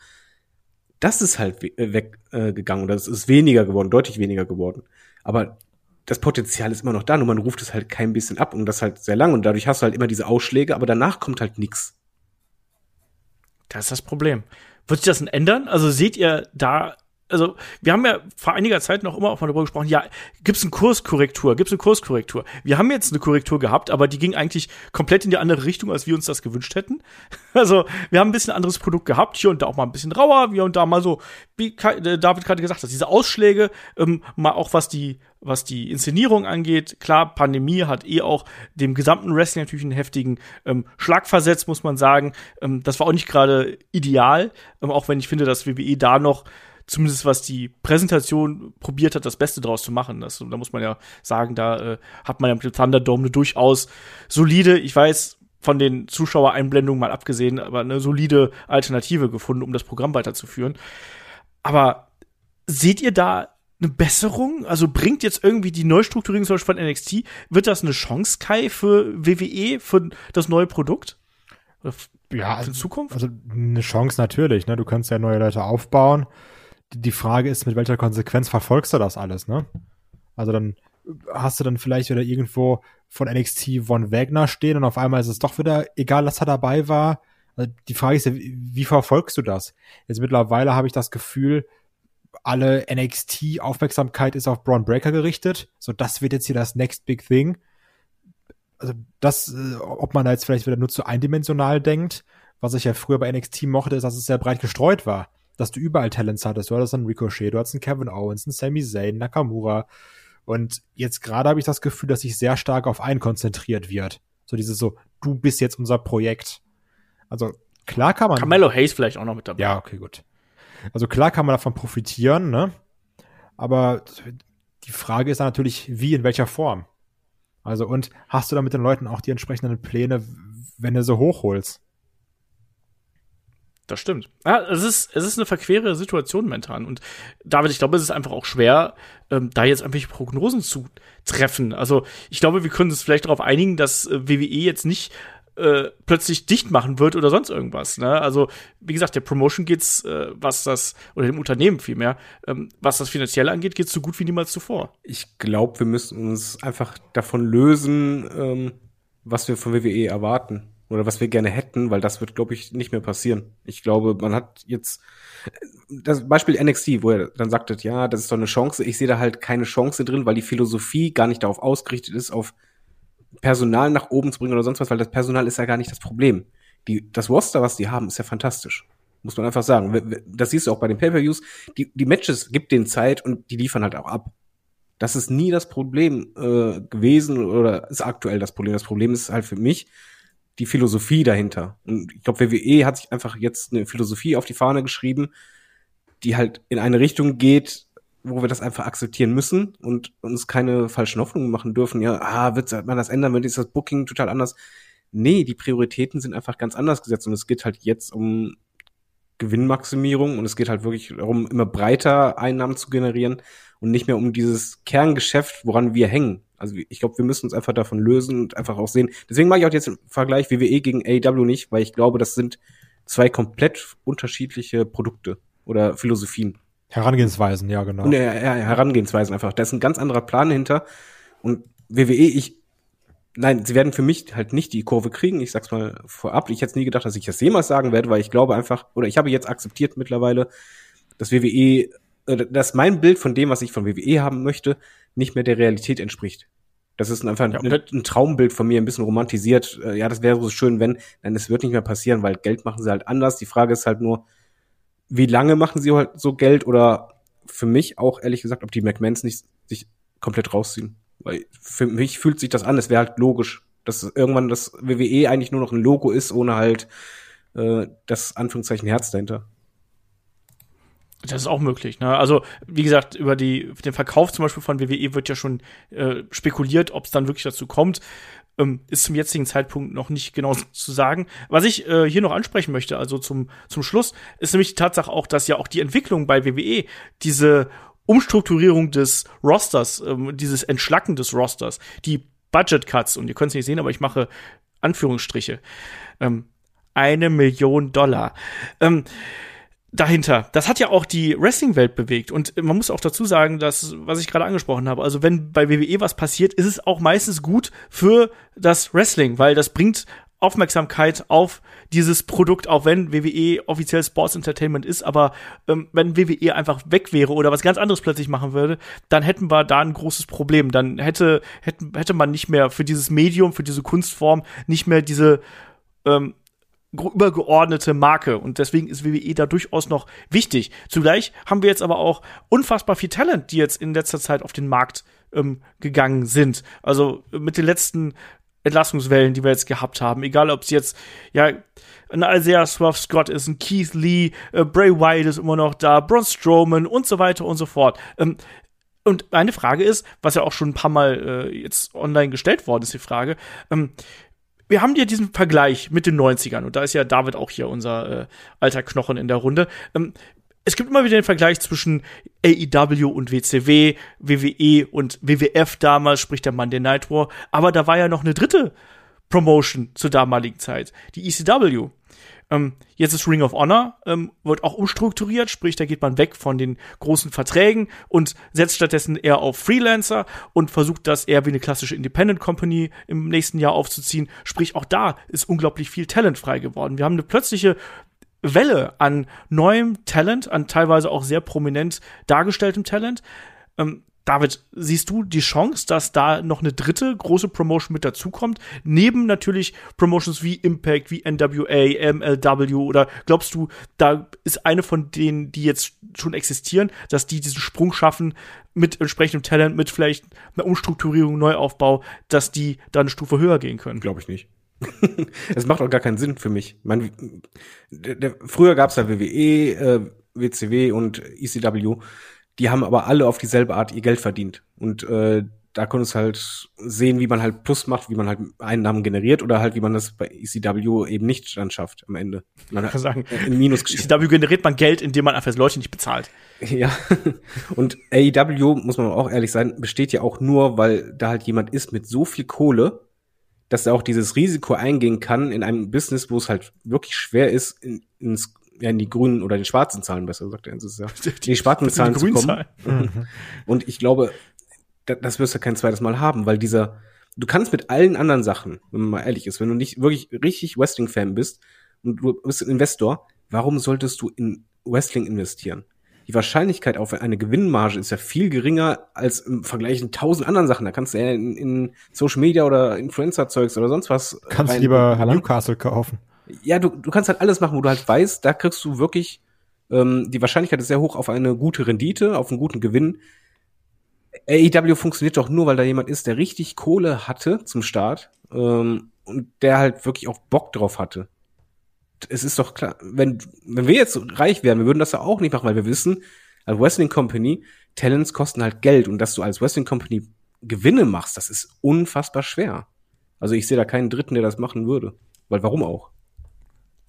Speaker 3: das ist halt äh, weggegangen äh, oder es ist weniger geworden, deutlich weniger geworden. Aber das Potenzial ist immer noch da, nur man ruft es halt kein bisschen ab und das halt sehr lang und dadurch hast du halt immer diese Ausschläge, aber danach kommt halt nix.
Speaker 2: Das ist das Problem. Wird sich das denn ändern? Also seht ihr da, also wir haben ja vor einiger Zeit noch immer auch mal darüber gesprochen, ja, gibt's eine Kurskorrektur, gibt's eine Kurskorrektur? Wir haben jetzt eine Korrektur gehabt, aber die ging eigentlich komplett in die andere Richtung, als wir uns das gewünscht hätten. [LAUGHS] Also wir haben ein bisschen anderes Produkt gehabt, hier und da auch mal ein bisschen rauer, hier und da mal so, wie äh, David gerade gesagt hat, diese Ausschläge, ähm, mal auch was die was die Inszenierung angeht, klar, Pandemie hat eh auch dem gesamten Wrestling natürlich einen heftigen ähm, Schlag versetzt, muss man sagen. Ähm, das war auch nicht gerade ideal, ähm, auch wenn ich finde, dass WWE da noch zumindest was die Präsentation probiert hat, das Beste draus zu machen. Das, da muss man ja sagen, da äh, hat man ja mit dem Thunderdome eine durchaus solide, ich weiß, von den Zuschauereinblendungen mal abgesehen, aber eine solide Alternative gefunden, um das Programm weiterzuführen. Aber seht ihr da eine Besserung? Also bringt jetzt irgendwie die Neustrukturierung zum Beispiel von NXT, wird das eine Chance, Kai, für WWE, für das neue Produkt? Oder
Speaker 4: Ja,
Speaker 2: für die Zukunft?
Speaker 4: Also eine Chance natürlich, ne? Du kannst ja neue Leute aufbauen. Die, Frage ist, mit welcher Konsequenz verfolgst du das alles, ne? Also dann hast du dann vielleicht wieder irgendwo von NXT Von Wagner stehen und auf einmal ist es doch wieder egal, dass er dabei war. Also die Frage ist ja, wie wie verfolgst du das? Jetzt mittlerweile habe ich das Gefühl, alle NXT-Aufmerksamkeit ist auf Braun Breaker gerichtet. So, das wird jetzt hier das Next Big Thing. Also das, äh, ob man da jetzt vielleicht wieder nur zu eindimensional denkt, was ich ja früher bei NXT mochte, ist, dass es sehr breit gestreut war. Dass du überall Talents hattest. Du hattest einen Ricochet, du hattest einen Kevin Owens, einen Sami Zayn, Nakamura. Und jetzt gerade habe ich das Gefühl, dass sich sehr stark auf einen konzentriert wird. So dieses so, du bist jetzt unser Projekt. Also klar kann man.
Speaker 2: Carmelo Hayes vielleicht auch noch mit dabei.
Speaker 4: Ja, okay, gut. Also klar kann man davon profitieren, ne? Aber die Frage ist dann natürlich, wie, in welcher Form? Also, und hast du da mit den Leuten auch die entsprechenden Pläne, wenn du so hochholst?
Speaker 2: Das stimmt. Ja, es ist, es ist eine verquere Situation momentan. Und David, ich glaube, es ist einfach auch schwer, ähm, da jetzt irgendwelche Prognosen zu treffen. Also, ich glaube, wir können uns vielleicht darauf einigen, dass äh, WWE jetzt nicht äh, plötzlich dicht machen wird oder sonst irgendwas. Ne? Also, wie gesagt, der Promotion geht's, äh, was das, oder dem Unternehmen vielmehr, ähm, was das Finanzielle angeht, geht's so gut wie niemals zuvor.
Speaker 3: Ich glaube, wir müssen uns einfach davon lösen, ähm, was wir von WWE erwarten oder was wir gerne hätten, weil das wird, glaube ich, nicht mehr passieren. Ich glaube, man hat jetzt das Beispiel NXT, wo er dann sagte, ja, das ist doch eine Chance. Ich sehe da halt keine Chance drin, weil die Philosophie gar nicht darauf ausgerichtet ist, auf Personal nach oben zu bringen oder sonst was, weil das Personal ist ja gar nicht das Problem. Die, das Roster, was die haben, ist ja fantastisch. Muss man einfach sagen. Das siehst du auch bei den Pay-Per-Views. Die, die Matches gibt denen Zeit und die liefern halt auch ab. Das ist nie das Problem äh, gewesen oder ist aktuell das Problem. Das Problem ist halt für mich die Philosophie dahinter. Und ich glaube, WWE hat sich einfach jetzt eine Philosophie auf die Fahne geschrieben, die halt in eine Richtung geht, wo wir das einfach akzeptieren müssen und uns keine falschen Hoffnungen machen dürfen. Ja, ah, wird man das ändern, wird das Booking total anders? Nee, die Prioritäten sind einfach ganz anders gesetzt und es geht halt jetzt um Gewinnmaximierung und es geht halt wirklich darum, immer breiter Einnahmen zu generieren und nicht mehr um dieses Kerngeschäft, woran wir hängen. Also ich glaube, wir müssen uns einfach davon lösen und einfach auch sehen. Deswegen mache ich auch jetzt den Vergleich WWE gegen AEW nicht, weil ich glaube, das sind zwei komplett unterschiedliche Produkte oder Philosophien.
Speaker 4: Herangehensweisen, ja, genau.
Speaker 3: Und, ja, ja, Herangehensweisen einfach. Da ist ein ganz anderer Plan hinter. Und WWE, ich, nein, sie werden für mich halt nicht die Kurve kriegen. Ich sag's mal vorab. Ich hätte nie gedacht, dass ich das jemals sagen werde, weil ich glaube einfach, oder ich habe jetzt akzeptiert mittlerweile, dass WWE, äh, dass mein Bild von dem, was ich von WWE haben möchte, nicht mehr der Realität entspricht. Das ist einfach ein, ja, ein, Traumbild von mir, ein bisschen romantisiert. Äh, ja, das wäre so schön, wenn, nein, es wird nicht mehr passieren, weil Geld machen sie halt anders. Die Frage ist halt nur, wie lange machen sie halt so Geld oder für mich auch ehrlich gesagt, ob die McMahons nicht sich komplett rausziehen. Weil für mich fühlt sich das an, es wäre halt logisch, dass irgendwann das WWE eigentlich nur noch ein Logo ist, ohne halt äh, das Anführungszeichen Herz dahinter.
Speaker 2: Das ist auch möglich. Ne? Also, wie gesagt, über die, den Verkauf zum Beispiel von WWE wird ja schon äh, spekuliert, ob es dann wirklich dazu kommt. Ähm, ist zum jetzigen Zeitpunkt noch nicht genau zu sagen. Was ich äh, hier noch ansprechen möchte, also zum, zum Schluss, ist nämlich die Tatsache auch, dass ja auch die Entwicklung bei WWE diese Umstrukturierung des Rosters, ähm, dieses Entschlacken des Rosters, die Budget Cuts, und ihr könnt es nicht sehen, aber ich mache Anführungsstriche, ähm, eine Million Dollar. Ähm, dahinter. Das hat ja auch die Wrestling-Welt bewegt. Und man muss auch dazu sagen, dass, was ich gerade angesprochen habe, also wenn bei WWE was passiert, ist es auch meistens gut für das Wrestling, weil das bringt Aufmerksamkeit auf dieses Produkt, auch wenn WWE offiziell Sports Entertainment ist, aber ähm, wenn WWE einfach weg wäre oder was ganz anderes plötzlich machen würde, dann hätten wir da ein großes Problem. Dann hätte, hätte, hätte man nicht mehr für dieses Medium, für diese Kunstform nicht mehr diese ähm, übergeordnete Marke und deswegen ist WWE da durchaus noch wichtig. Zugleich haben wir jetzt aber auch unfassbar viel Talent, die jetzt in letzter Zeit auf den Markt ähm, gegangen sind. Also mit den letzten Entlassungswellen, die wir jetzt gehabt haben, egal ob es jetzt ja ein Isaiah Swerve Scott ist, ein Keith Lee, äh, Bray Wyatt ist immer noch da, Braun Strowman und so weiter und so fort. Ähm, und eine Frage ist, was ja auch schon ein paar Mal äh, jetzt online gestellt worden ist, die Frage, ähm, wir haben ja diesen Vergleich mit den 90ern und da ist ja David auch hier unser äh, alter Knochen in der Runde. Ähm, es gibt immer wieder den Vergleich zwischen AEW und WCW, WWE und WWF damals, sprich der Monday Night War. Aber da war ja noch eine dritte Promotion zur damaligen Zeit, die ECW. Ähm, jetzt ist Ring of Honor, ähm, wird auch umstrukturiert, sprich, da geht man weg von den großen Verträgen und setzt stattdessen eher auf Freelancer und versucht das eher wie eine klassische Independent Company im nächsten Jahr aufzuziehen. Sprich, auch da ist unglaublich viel Talent frei geworden. Wir haben eine plötzliche Welle an neuem Talent, an teilweise auch sehr prominent dargestelltem Talent. Ähm, David, siehst du die Chance, dass da noch eine dritte große Promotion mit dazukommt? Neben natürlich Promotions wie Impact, wie NWA, MLW oder glaubst du, da ist eine von denen, die jetzt schon existieren, dass die diesen Sprung schaffen mit entsprechendem Talent, mit vielleicht einer Umstrukturierung, Neuaufbau, dass die da eine Stufe höher gehen können?
Speaker 3: Glaube ich nicht. [LAUGHS] Es macht auch gar keinen Sinn für mich. Man, der, der, früher gab es ja WWE, äh, WCW und ECW die haben aber alle auf dieselbe Art ihr Geld verdient. Und äh, da konntest halt sehen, wie man halt Plus macht, wie man halt Einnahmen generiert oder halt, wie man das bei ECW eben nicht dann schafft am Ende.
Speaker 2: Man kann sagen, in Minus ECW generiert man Geld, indem man einfach Leute nicht bezahlt.
Speaker 3: Ja. [LAUGHS] Und AEW, muss man auch ehrlich sein, besteht ja auch nur, weil da halt jemand ist mit so viel Kohle, dass er auch dieses Risiko eingehen kann in einem Business, wo es halt wirklich schwer ist, in, ins, ja, in die grünen oder die schwarzen Zahlen besser, sagt er. Das ist ja, in [LAUGHS] die schwarzen Zahlen zu kommen. Mhm. [LAUGHS] Und ich glaube, das wirst du kein zweites Mal haben, weil dieser, du kannst mit allen anderen Sachen, wenn man mal ehrlich ist, wenn du nicht wirklich richtig Wrestling-Fan bist und du bist ein Investor, warum solltest du in Wrestling investieren? Die Wahrscheinlichkeit auf eine Gewinnmarge ist ja viel geringer als im Vergleich in tausend anderen Sachen. Da kannst du ja in, in Social Media oder Influencer-Zeugs oder sonst was.
Speaker 4: Kannst du lieber Newcastle kaufen.
Speaker 3: Ja, du, du kannst halt alles machen, wo du halt weißt, da kriegst du wirklich, ähm, die Wahrscheinlichkeit ist sehr hoch auf eine gute Rendite, auf einen guten Gewinn. AEW funktioniert doch nur, weil da jemand ist, der richtig Kohle hatte zum Start ähm, und der halt wirklich auch Bock drauf hatte. Es ist doch klar, wenn, wenn wir jetzt reich wären, wir würden das ja auch nicht machen, weil wir wissen, als Wrestling Company, Talents kosten halt Geld und dass du als Wrestling Company Gewinne machst, das ist unfassbar schwer. Also ich sehe da keinen Dritten, der das machen würde. Weil warum auch?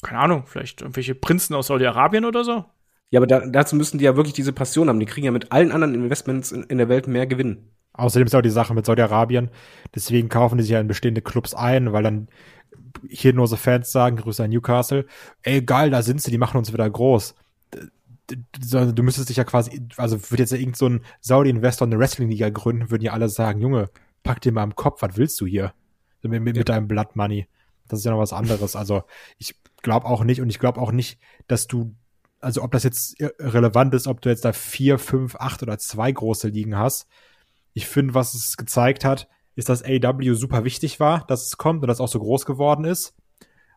Speaker 2: Keine Ahnung, vielleicht irgendwelche Prinzen aus Saudi-Arabien oder so?
Speaker 3: Ja, aber da, dazu müssen die ja wirklich diese Passion haben. Die kriegen ja mit allen anderen Investments in, in der Welt mehr Gewinn.
Speaker 4: Außerdem ist auch die Sache mit Saudi-Arabien. Deswegen kaufen die sich ja in bestehende Clubs ein, weil dann hier nur so Fans sagen, Grüße an Newcastle, ey geil, da sind sie, die machen uns wieder groß. Du müsstest dich ja quasi, also würde jetzt ja irgend so ein Saudi-Investor eine Wrestling-Liga gründen, würden ja alle sagen, Junge, pack dir mal im Kopf, was willst du hier? Mit, mit, mit deinem Blood Money. Das ist ja noch was anderes. Also ich glaube auch nicht und ich glaube auch nicht, dass du also ob das jetzt relevant ist, ob du jetzt da vier, fünf, acht oder zwei große Ligen hast. Ich finde, was es gezeigt hat, ist, dass AW super wichtig war, dass es kommt und dass es auch so groß geworden ist.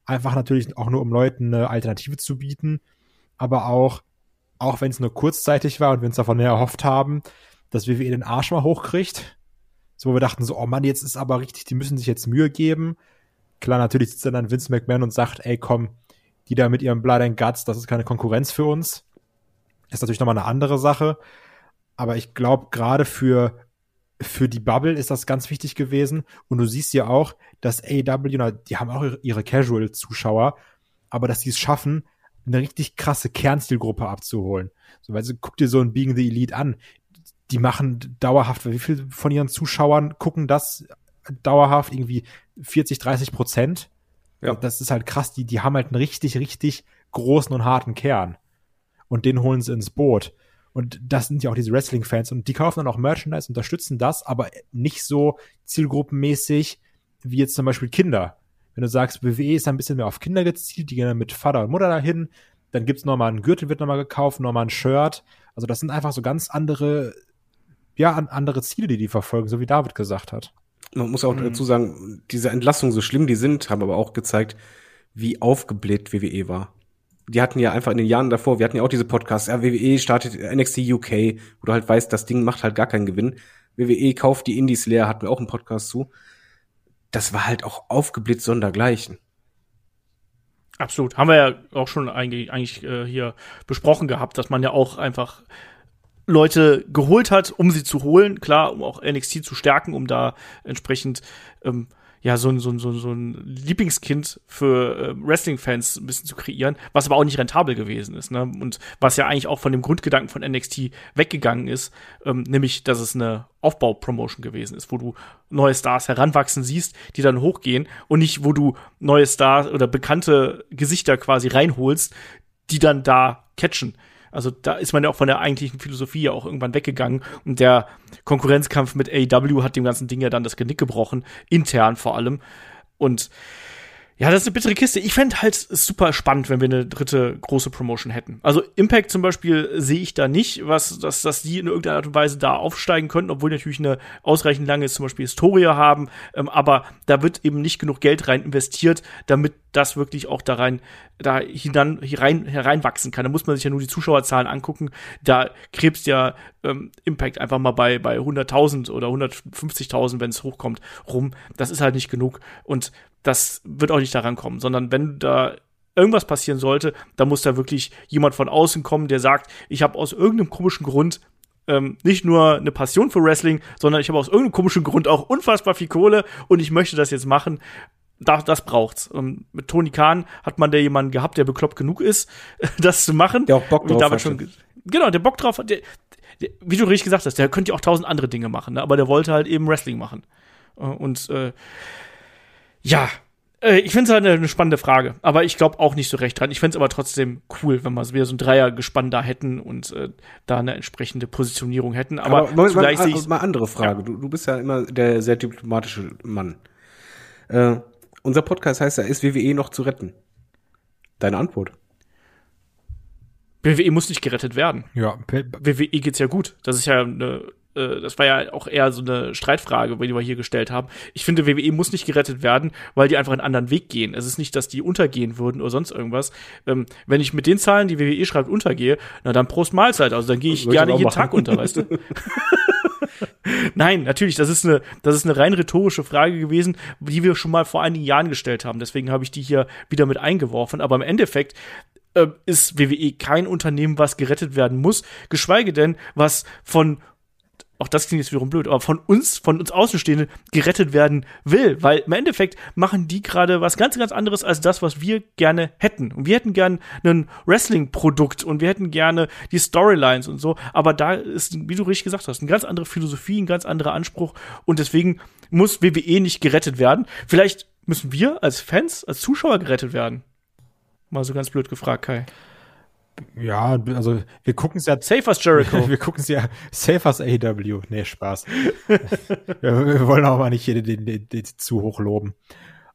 Speaker 4: Einfach natürlich auch nur, um Leuten eine Alternative zu bieten, aber auch, auch wenn es nur kurzzeitig war und wir uns davon mehr erhofft haben, dass WWE den Arsch mal hochkriegt. So, wo wir dachten so, oh Mann, jetzt ist aber richtig, die müssen sich jetzt Mühe geben. Klar, natürlich sitzt dann Vince McMahon und sagt, ey, komm, die da mit ihrem Blood and Guts, das ist keine Konkurrenz für uns. Ist natürlich nochmal eine andere Sache. Aber ich glaube, gerade für, für die Bubble ist das ganz wichtig gewesen. Und du siehst ja auch, dass AW, die haben auch ihre Casual-Zuschauer, aber dass sie es schaffen, eine richtig krasse Kernstilgruppe abzuholen. So, weil sie, guck dir so ein Being the Elite an. Die machen dauerhaft, wie viel von ihren Zuschauern gucken das dauerhaft? Irgendwie 40, 30 Prozent. Ja. Das ist halt krass. Die, die haben halt einen richtig, richtig großen und harten Kern. Und den holen sie ins Boot. Und das sind ja auch diese Wrestling-Fans. Und die kaufen dann auch Merchandise, unterstützen das, aber nicht so zielgruppenmäßig wie jetzt zum Beispiel Kinder. Wenn du sagst, WWE ist ein bisschen mehr auf Kinder gezielt, die gehen dann mit Vater und Mutter dahin, dann gibt's noch mal einen Gürtel, wird noch mal gekauft, noch mal ein Shirt. Also das sind einfach so ganz andere, ja, andere Ziele, die die verfolgen, so wie David gesagt hat.
Speaker 3: Man muss auch mhm. dazu sagen, diese Entlassungen, so schlimm die sind, haben aber auch gezeigt, wie aufgebläht WWE war. Die hatten ja einfach in den Jahren davor, wir hatten ja auch diese Podcasts, ja, WWE startet NXT UK, wo du halt weißt, das Ding macht halt gar keinen Gewinn. WWE kauft die Indies leer, hatten wir auch einen Podcast zu. Das war halt auch aufgebläht sondergleichen.
Speaker 2: Absolut. Haben wir ja auch schon eigentlich, eigentlich äh, hier besprochen gehabt, dass man ja auch einfach Leute geholt hat, um sie zu holen, klar, um auch NXT zu stärken, um da entsprechend ähm, ja so ein, so ein, so ein, Lieblingskind für äh, Wrestling-Fans ein bisschen zu kreieren, was aber auch nicht rentabel gewesen ist, ne? Und was ja eigentlich auch von dem Grundgedanken von NXT weggegangen ist, ähm, nämlich, dass es eine Aufbau-Promotion gewesen ist, wo du neue Stars heranwachsen siehst, die dann hochgehen und nicht, wo du neue Stars oder bekannte Gesichter quasi reinholst, die dann da catchen. Also da ist man ja auch von der eigentlichen Philosophie ja auch irgendwann weggegangen und der Konkurrenzkampf mit AEW hat dem ganzen Ding ja dann das Genick gebrochen, intern vor allem. Und ja, das ist eine bittere Kiste. Ich fände halt super spannend, wenn wir eine dritte große Promotion hätten. Also Impact zum Beispiel sehe ich da nicht, was, dass, dass die in irgendeiner Art und Weise da aufsteigen könnten, obwohl natürlich eine ausreichend lange zum Beispiel Historie haben. Ähm, aber da wird eben nicht genug Geld rein investiert, damit das wirklich auch da rein, da hinan, herein, hereinwachsen kann. Da muss man sich ja nur die Zuschauerzahlen angucken. Da krebst ja ähm, Impact einfach mal bei, bei 100.000 oder 150.000, wenn es hochkommt, rum. Das ist halt nicht genug. Und das wird auch nicht daran kommen, sondern wenn da irgendwas passieren sollte, dann muss da wirklich jemand von außen kommen, der sagt, ich habe aus irgendeinem komischen Grund ähm, nicht nur eine Passion für Wrestling, sondern ich habe aus irgendeinem komischen Grund auch unfassbar viel Kohle und ich möchte das jetzt machen. Das, das braucht's. Und mit Tony Khan hat man da jemanden gehabt, der bekloppt genug ist, [LAUGHS] das zu machen.
Speaker 3: Der auch Bock drauf hat.
Speaker 2: Schon, genau, der Bock drauf hat. Der, der, wie du richtig gesagt hast, der könnte ja auch tausend andere Dinge machen, ne? aber der wollte halt eben Wrestling machen. Äh, und äh, Ja, äh, ich finde es halt eine, eine, spannende Frage, aber ich glaube auch nicht so recht dran. Ich finde es aber trotzdem cool, wenn wir wieder so ein Dreiergespann da hätten und äh, da eine entsprechende Positionierung hätten. Aber, aber
Speaker 3: Moment, zugleich mal, mal, mal andere Frage. Ja. Du, du bist ja immer der sehr diplomatische Mann. Äh, unser Podcast heißt ja, ist WWE noch zu retten? Deine Antwort?
Speaker 2: WWE muss nicht gerettet werden.
Speaker 4: Ja.
Speaker 2: WWE geht's ja gut. Das ist ja eine äh, das war ja auch eher so eine Streitfrage, die wir hier gestellt haben. Ich finde, WWE muss nicht gerettet werden, weil die einfach einen anderen Weg gehen. Es ist nicht, dass die untergehen würden oder sonst irgendwas. Ähm, wenn ich mit den Zahlen, die WWE schreibt, untergehe, na dann Prost Mahlzeit. Also dann gehe ich gerne jeden machen. Tag unter, weißt du? [LAUGHS] [LAUGHS] Nein, natürlich, das ist eine, das ist eine rein rhetorische Frage gewesen, die wir schon mal vor einigen Jahren gestellt haben. Deswegen habe ich die hier wieder mit eingeworfen. Aber im Endeffekt äh, ist WWE kein Unternehmen, was gerettet werden muss, geschweige denn, was von auch das klingt jetzt wiederum blöd, aber von uns, von uns Außenstehenden gerettet werden will, weil im Endeffekt machen die gerade was ganz, ganz anderes als das, was wir gerne hätten. Und wir hätten gern ein Wrestling-Produkt und wir hätten gerne die Storylines und so, aber da ist, wie du richtig gesagt hast, eine ganz andere Philosophie, ein ganz anderer Anspruch und deswegen muss WWE nicht gerettet werden. Vielleicht müssen wir als Fans, als Zuschauer gerettet werden. Mal so ganz blöd gefragt, Kai.
Speaker 4: Ja, also wir gucken es ja.
Speaker 2: Safe as Jericho. [LAUGHS]
Speaker 4: wir gucken es ja safe as AEW. Nee, Spaß. [LAUGHS] wir, wir, wollen auch mal nicht hier den, den, den, zu hoch loben.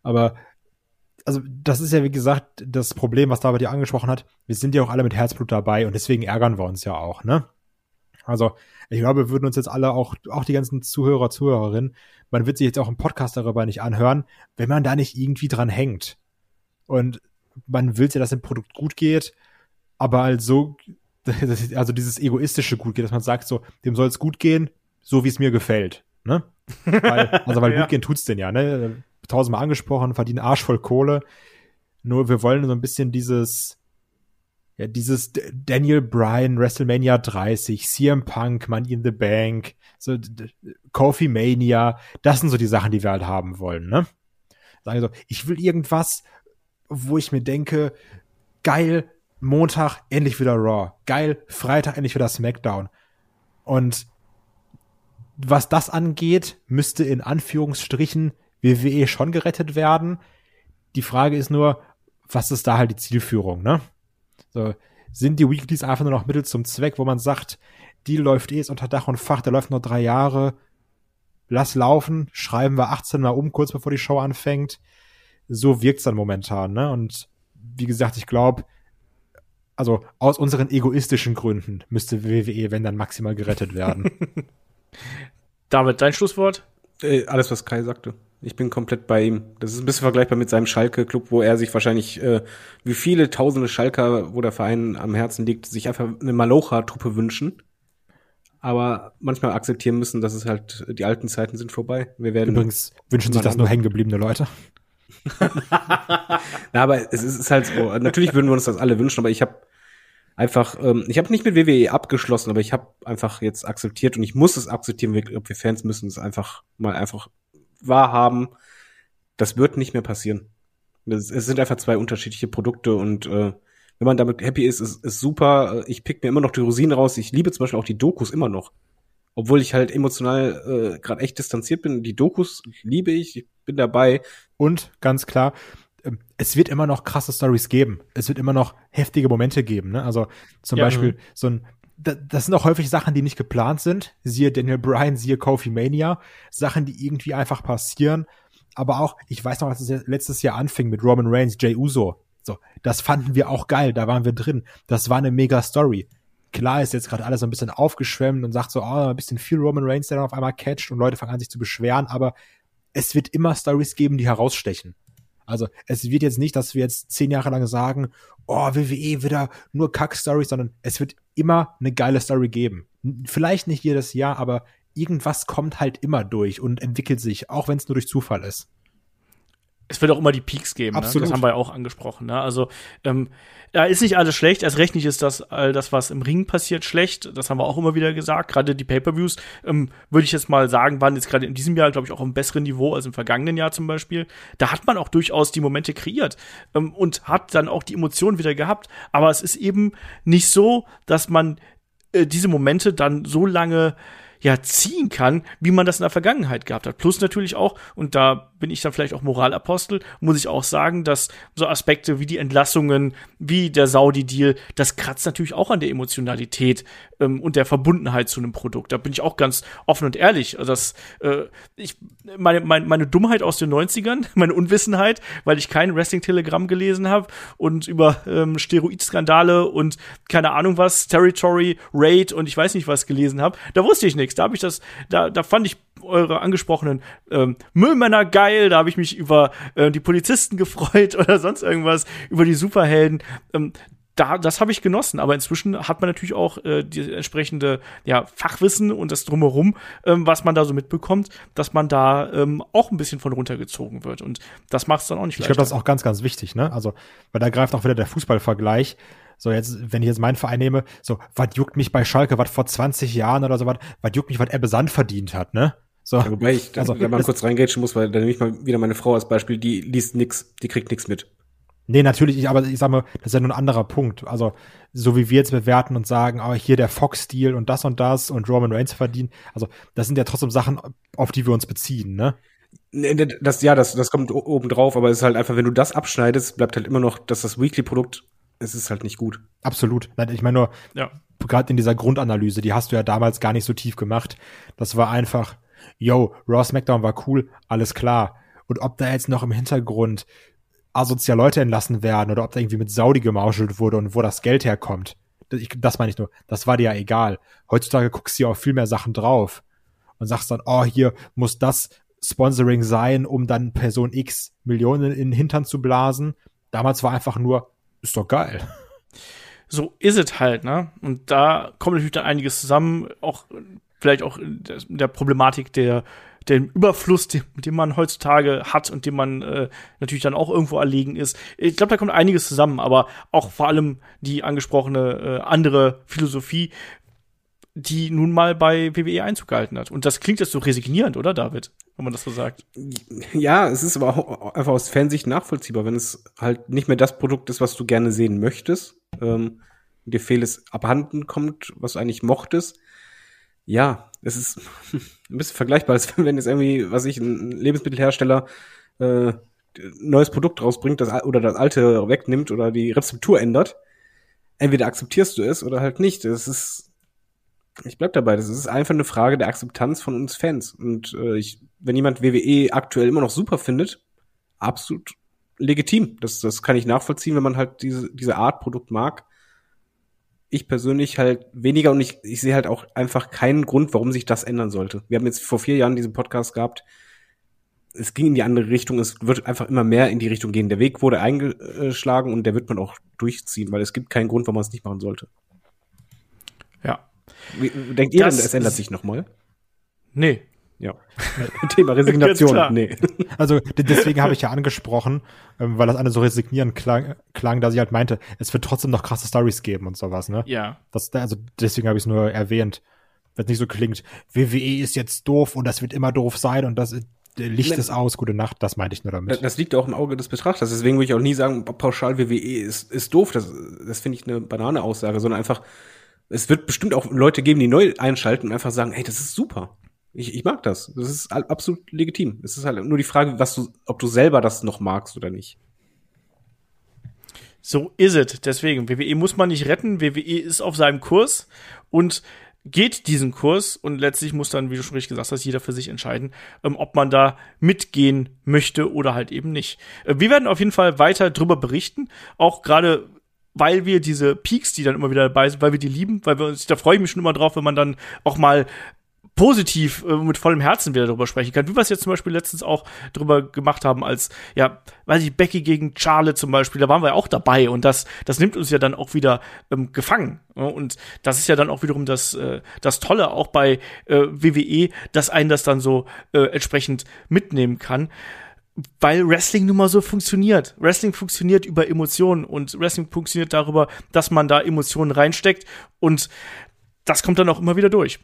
Speaker 4: Aber also das ist ja wie gesagt das Problem, was David ja angesprochen hat. Wir sind ja auch alle mit Herzblut dabei und deswegen ärgern wir uns ja auch, ne? Also ich glaube, wir würden uns jetzt alle auch auch die ganzen Zuhörer, Zuhörerinnen, man wird sich jetzt auch im Podcast darüber nicht anhören, wenn man da nicht irgendwie dran hängt. Und man will ja, dass dem Produkt gut geht aber halt so, [LAUGHS] also dieses egoistische gut geht, dass man sagt so, dem soll es gut gehen, so wie es mir gefällt. Ne? Weil, [LAUGHS] also weil ja. gut gehen tut's denn ja, ne? Tausendmal angesprochen, verdienen Arsch voll Kohle. Nur wir wollen so ein bisschen dieses, ja, dieses Daniel Bryan, WrestleMania 30, CM Punk, Money in the Bank, so Coffee Mania, das sind so die Sachen, die wir halt haben wollen, ne? Sagen so, ich will irgendwas, wo ich mir denke, geil, Montag endlich wieder Raw. Geil, Freitag endlich wieder SmackDown. Und was das angeht, müsste in Anführungsstrichen WWE schon gerettet werden. Die Frage ist nur, was ist da halt die Zielführung, ne? So, sind die Weeklies einfach nur noch Mittel zum Zweck, wo man sagt, die läuft eh jetzt unter Dach und Fach, der läuft nur drei Jahre, lass laufen, schreiben wir 18 Mal um, kurz bevor die Show anfängt. So wirkt's dann momentan, ne? Und wie gesagt, ich glaube, also aus unseren egoistischen Gründen müsste WWE, wenn dann maximal gerettet werden. [LAUGHS]
Speaker 2: David, dein Schlusswort?
Speaker 3: Äh, alles, was Kai sagte. Ich bin komplett bei ihm. Das ist ein bisschen vergleichbar mit seinem Schalke-Club, wo er sich wahrscheinlich, äh, wie viele tausende Schalker, wo der Verein am Herzen liegt, sich einfach eine Malocha-Truppe wünschen. Aber manchmal akzeptieren müssen, dass es halt, die alten Zeiten sind vorbei.
Speaker 4: Wir werden Übrigens wünschen sich das nur hängengebliebene Leute. [LAUGHS]
Speaker 3: Na, aber es ist halt so. Natürlich würden wir uns das alle wünschen, aber ich habe einfach, ähm, ich habe nicht mit WWE abgeschlossen, aber ich habe einfach jetzt akzeptiert und ich muss es akzeptieren, wir, wir Fans müssen es einfach mal einfach wahrhaben. Das wird nicht mehr passieren. Es, es sind einfach zwei unterschiedliche Produkte und äh, wenn man damit happy ist, ist, ist super. Ich pick mir immer noch die Rosinen raus. Ich liebe zum Beispiel auch die Dokus immer noch. Obwohl ich halt emotional äh, gerade echt distanziert bin. Die Dokus liebe ich, ich bin dabei.
Speaker 4: Und ganz klar, ähm, es wird immer noch krasse Stories geben. Es wird immer noch heftige Momente geben. Ne? Also zum ja, Beispiel mh. so ein das sind auch häufig Sachen, die nicht geplant sind. Siehe Daniel Bryan, siehe Kofi Mania. Sachen, die irgendwie einfach passieren. Aber auch, ich weiß noch, als es letztes Jahr anfing mit Roman Reigns, Jay Uso. So, das fanden wir auch geil. Da waren wir drin. Das war eine mega Story. Klar ist jetzt gerade alles so ein bisschen aufgeschwemmt und sagt so, oh, ein bisschen viel Roman Reigns, der dann auf einmal catcht und Leute fangen an sich zu beschweren. Aber es wird immer Stories geben, die herausstechen. Also es wird jetzt nicht, dass wir jetzt zehn Jahre lang sagen, oh, WWE wieder nur Kack-Stories, sondern es wird immer eine geile Story geben. Vielleicht nicht jedes Jahr, aber irgendwas kommt halt immer durch und entwickelt sich, auch wenn es nur durch Zufall ist
Speaker 2: es wird auch immer die Peaks geben. Absolut. Ne? Das haben wir ja auch angesprochen. Ne? Also ähm, da ist nicht alles schlecht. Erst recht nicht ist das all das, was im Ring passiert, schlecht. Das haben wir auch immer wieder gesagt. Gerade die Pay-per-Views ähm, würde ich jetzt mal sagen, waren jetzt gerade in diesem Jahr, glaube ich, auch auf einem besseren Niveau als im vergangenen Jahr zum Beispiel. Da hat man auch durchaus die Momente kreiert ähm, und hat dann auch die Emotionen wieder gehabt. Aber es ist eben nicht so, dass man äh, diese Momente dann so lange ja ziehen kann, wie man das in der Vergangenheit gehabt hat. Plus natürlich auch, und da bin ich dann vielleicht auch Moralapostel, muss ich auch sagen, dass so Aspekte wie die Entlassungen, wie der Saudi-Deal, das kratzt natürlich auch an der Emotionalität ähm, und der Verbundenheit zu einem Produkt. Da bin ich auch ganz offen und ehrlich. Also das, äh, ich, meine, meine, meine Dummheit aus den 90ern, [LAUGHS] meine Unwissenheit, weil ich kein Wrestling-Telegramm gelesen habe und über ähm, Steroid-Skandale und keine Ahnung was, Territory, Raid und ich weiß nicht was gelesen habe, da wusste ich nichts. Da habe ich das, da, da fand ich eure angesprochenen ähm, Müllmänner geil, da habe ich mich über äh, die Polizisten [LAUGHS] gefreut oder sonst irgendwas, über die Superhelden. Ähm, da, das habe ich genossen, aber inzwischen hat man natürlich auch äh, die entsprechende ja, Fachwissen und das drumherum, ähm, was man da so mitbekommt, dass man da ähm, auch ein bisschen von runtergezogen wird. Und das macht es dann auch nicht
Speaker 4: Ich glaube, das ist auch ganz, ganz wichtig, ne? Also, weil da greift auch wieder der Fußballvergleich. So, jetzt, wenn ich jetzt meinen Verein nehme, so, was juckt mich bei Schalke, was vor 20 Jahren oder so was, was juckt mich, was Ebbe Sand verdient hat, ne? So.
Speaker 3: Ja, wobei ich da, also, da mal kurz reingrätschen muss, weil da nehme ich mal wieder meine Frau als Beispiel, die liest nix, die kriegt nix mit.
Speaker 4: Nee, natürlich, aber ich sag mal, das ist ja nur ein anderer Punkt. Also, so wie wir jetzt bewerten und sagen, aber oh, hier der Fox-Deal und das und das und Roman Reigns verdienen, also das sind ja trotzdem Sachen, auf die wir uns beziehen, ne?
Speaker 3: Das, ja, das, das kommt oben drauf, aber es ist halt einfach, wenn du das abschneidest, bleibt halt immer noch, dass das Weekly-Produkt, es ist halt nicht gut.
Speaker 4: Absolut. Ich meine nur, ja. gerade in dieser Grundanalyse, die hast du ja damals gar nicht so tief gemacht. Das war einfach, yo, Raw SmackDown war cool, alles klar. Und ob da jetzt noch im Hintergrund asozial Leute entlassen werden oder ob da irgendwie mit Saudi gemauschelt wurde und wo das Geld herkommt. Das, ich, das meine ich nur. Das war dir ja egal. Heutzutage guckst du ja auf viel mehr Sachen drauf und sagst dann, oh, hier muss das Sponsoring sein, um dann Person X Millionen in den Hintern zu blasen. Damals war einfach nur, ist doch geil.
Speaker 2: So ist es halt, ne? Und da kommt natürlich dann einiges zusammen, auch vielleicht auch in der Problematik der den Überfluss, den, den man heutzutage hat und den man äh, natürlich dann auch irgendwo erlegen ist. Ich glaube, da kommt einiges zusammen, aber auch vor allem die angesprochene äh, andere Philosophie, die nun mal bei WWE Einzug gehalten hat. Und das klingt jetzt so resignierend, oder David, wenn man das so sagt?
Speaker 3: Ja, es ist aber auch einfach aus Fansicht nachvollziehbar, wenn es halt nicht mehr das Produkt ist, was du gerne sehen möchtest. Ähm, dir vieles abhanden kommt, was du eigentlich mochtest. Ja, es ist [LAUGHS] ein bisschen vergleichbar, als wenn jetzt irgendwie, was ich, ein Lebensmittelhersteller äh, neues Produkt rausbringt das, oder das alte wegnimmt oder die Rezeptur ändert. Entweder akzeptierst du es oder halt nicht. Es ist, ich bleib dabei, das ist einfach eine Frage der Akzeptanz von uns Fans. Und äh, ich, wenn jemand WWE aktuell immer noch super findet, absolut legitim. Das, das kann ich nachvollziehen, wenn man halt diese, diese Art Produkt mag ich persönlich halt weniger und ich, ich sehe halt auch einfach keinen Grund, warum sich das ändern sollte. Wir haben jetzt vor vier Jahren diesen Podcast gehabt. Es ging in die andere Richtung. Es wird einfach immer mehr in die Richtung gehen. Der Weg wurde eingeschlagen und der wird man auch durchziehen, weil es gibt keinen Grund, warum man es nicht machen sollte.
Speaker 2: Ja.
Speaker 3: Wie, denkt ihr das denn, es ändert sich nochmal?
Speaker 2: Nee,
Speaker 3: ja. [LAUGHS] Thema Resignation. nee.
Speaker 4: Also deswegen habe ich ja angesprochen, ähm, weil das eine so resignieren klang, klang, dass ich halt meinte, es wird trotzdem noch krasse Stories geben und sowas, ne?
Speaker 2: Ja.
Speaker 4: Das, also deswegen habe ich es nur erwähnt. Wenn es nicht so klingt, WWE ist jetzt doof und das wird immer doof sein und das Licht ist aus, gute Nacht, das meinte ich nur damit.
Speaker 3: Das liegt auch im Auge des Betrachters. Deswegen würde ich auch nie sagen, pauschal WWE ist, ist doof. Das, das finde ich eine banane Aussage, sondern einfach, es wird bestimmt auch Leute geben, die neu einschalten und einfach sagen, hey, das ist super. Ich, ich mag das. Das ist absolut legitim. Es ist halt nur die Frage, was du, ob du selber das noch magst oder nicht.
Speaker 2: So ist es. Deswegen, WWE muss man nicht retten. WWE ist auf seinem Kurs und geht diesen Kurs und letztlich muss dann, wie du schon richtig gesagt hast, jeder für sich entscheiden, ähm, ob man da mitgehen möchte oder halt eben nicht. Äh, wir werden auf jeden Fall weiter drüber berichten, auch gerade weil wir diese Peaks, die dann immer wieder dabei sind, weil wir die lieben, weil wir uns, da freue ich mich schon immer drauf, wenn man dann auch mal positiv äh, mit vollem Herzen wieder darüber sprechen kann. Wie wir es jetzt zum Beispiel letztens auch darüber gemacht haben, als, ja, weiß ich, Becky gegen Charlotte zum Beispiel, da waren wir ja auch dabei und das, das nimmt uns ja dann auch wieder ähm, gefangen. Und das ist ja dann auch wiederum das, äh, das Tolle auch bei äh, WWE, dass einen das dann so äh, entsprechend mitnehmen kann weil Wrestling nun mal so funktioniert. Wrestling funktioniert über Emotionen und Wrestling funktioniert darüber, dass man da Emotionen reinsteckt und das kommt dann auch immer wieder durch.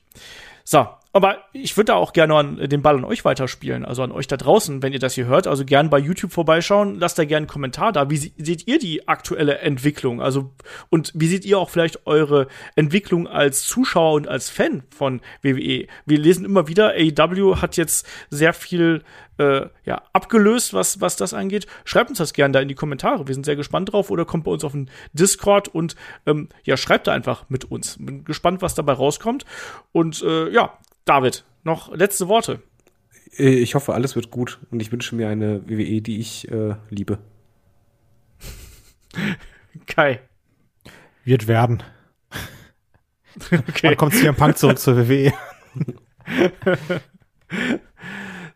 Speaker 2: So, aber ich würde da auch gerne an, den Ball an euch weiterspielen, also an euch da draußen, wenn ihr das hier hört. Also gern bei YouTube vorbeischauen, lasst da gerne einen Kommentar da. Wie seht ihr die aktuelle Entwicklung? Also, und wie seht ihr auch vielleicht eure Entwicklung als Zuschauer und als Fan von WWE? Wir lesen immer wieder, AEW hat jetzt sehr viel äh, ja, abgelöst, was, was das angeht. Schreibt uns das gerne da in die Kommentare. Wir sind sehr gespannt drauf oder kommt bei uns auf den Discord und ähm, ja, schreibt da einfach mit uns. Bin gespannt, was dabei rauskommt. Und äh, ja, David, noch letzte Worte.
Speaker 3: Äh, ich hoffe, alles wird gut und ich wünsche mir eine WWE, die ich äh, liebe. [LAUGHS]
Speaker 2: Kai.
Speaker 4: Wird werden. [LAUGHS] Okay. Dann kommt hier ein Punk zurück zur WWE. [LAUGHS]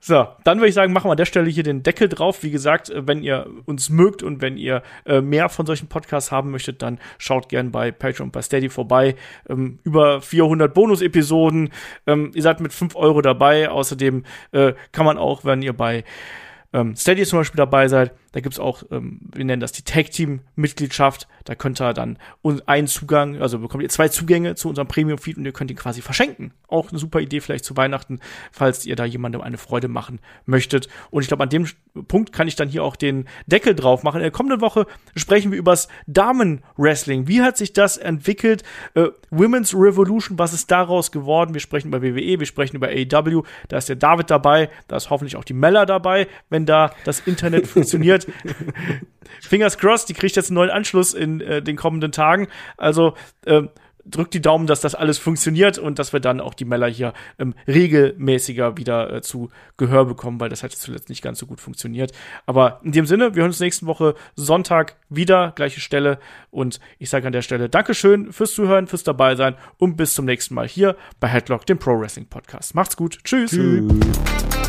Speaker 2: So, dann würde ich sagen, machen wir an der Stelle hier den Deckel drauf. Wie gesagt, äh, wenn ihr uns mögt und wenn ihr äh, mehr von solchen Podcasts haben möchtet, dann schaut gern bei Patreon bei Steady vorbei. Ähm, über 400 Bonus-Episoden. Ähm, ihr seid mit 5 Euro dabei. Außerdem äh, kann man auch, wenn ihr bei ähm, Steady zum Beispiel dabei seid, da gibt's auch, ähm, wir nennen das die Tag-Team-Mitgliedschaft. Da könnt ihr dann einen Zugang, also bekommt ihr zwei Zugänge zu unserem Premium-Feed und ihr könnt ihn quasi verschenken. Auch eine super Idee vielleicht zu Weihnachten, falls ihr da jemandem eine Freude machen möchtet. Und ich glaube, an dem Punkt kann ich dann hier auch den Deckel drauf machen. In der kommenden Woche sprechen wir übers Damen-Wrestling. Wie hat sich das entwickelt? Äh, Women's Revolution, was ist daraus geworden? Wir sprechen über WWE, wir sprechen über AEW. Da ist der David dabei, da ist hoffentlich auch die Mella dabei, wenn da das Internet funktioniert. [LAUGHS] Fingers crossed, die kriegt jetzt einen neuen Anschluss in äh, den kommenden Tagen. Also äh, drückt die Daumen, dass das alles funktioniert und dass wir dann auch die Meller hier ähm, regelmäßiger wieder äh, zu Gehör bekommen, weil das hat zuletzt nicht ganz so gut funktioniert. Aber in dem Sinne, wir hören uns nächste Woche Sonntag wieder, gleiche Stelle. Und ich sage an der Stelle Dankeschön fürs Zuhören, fürs dabei sein und bis zum nächsten Mal hier bei Headlock, dem Pro Wrestling Podcast. Macht's gut. Tschüss. Tschüss.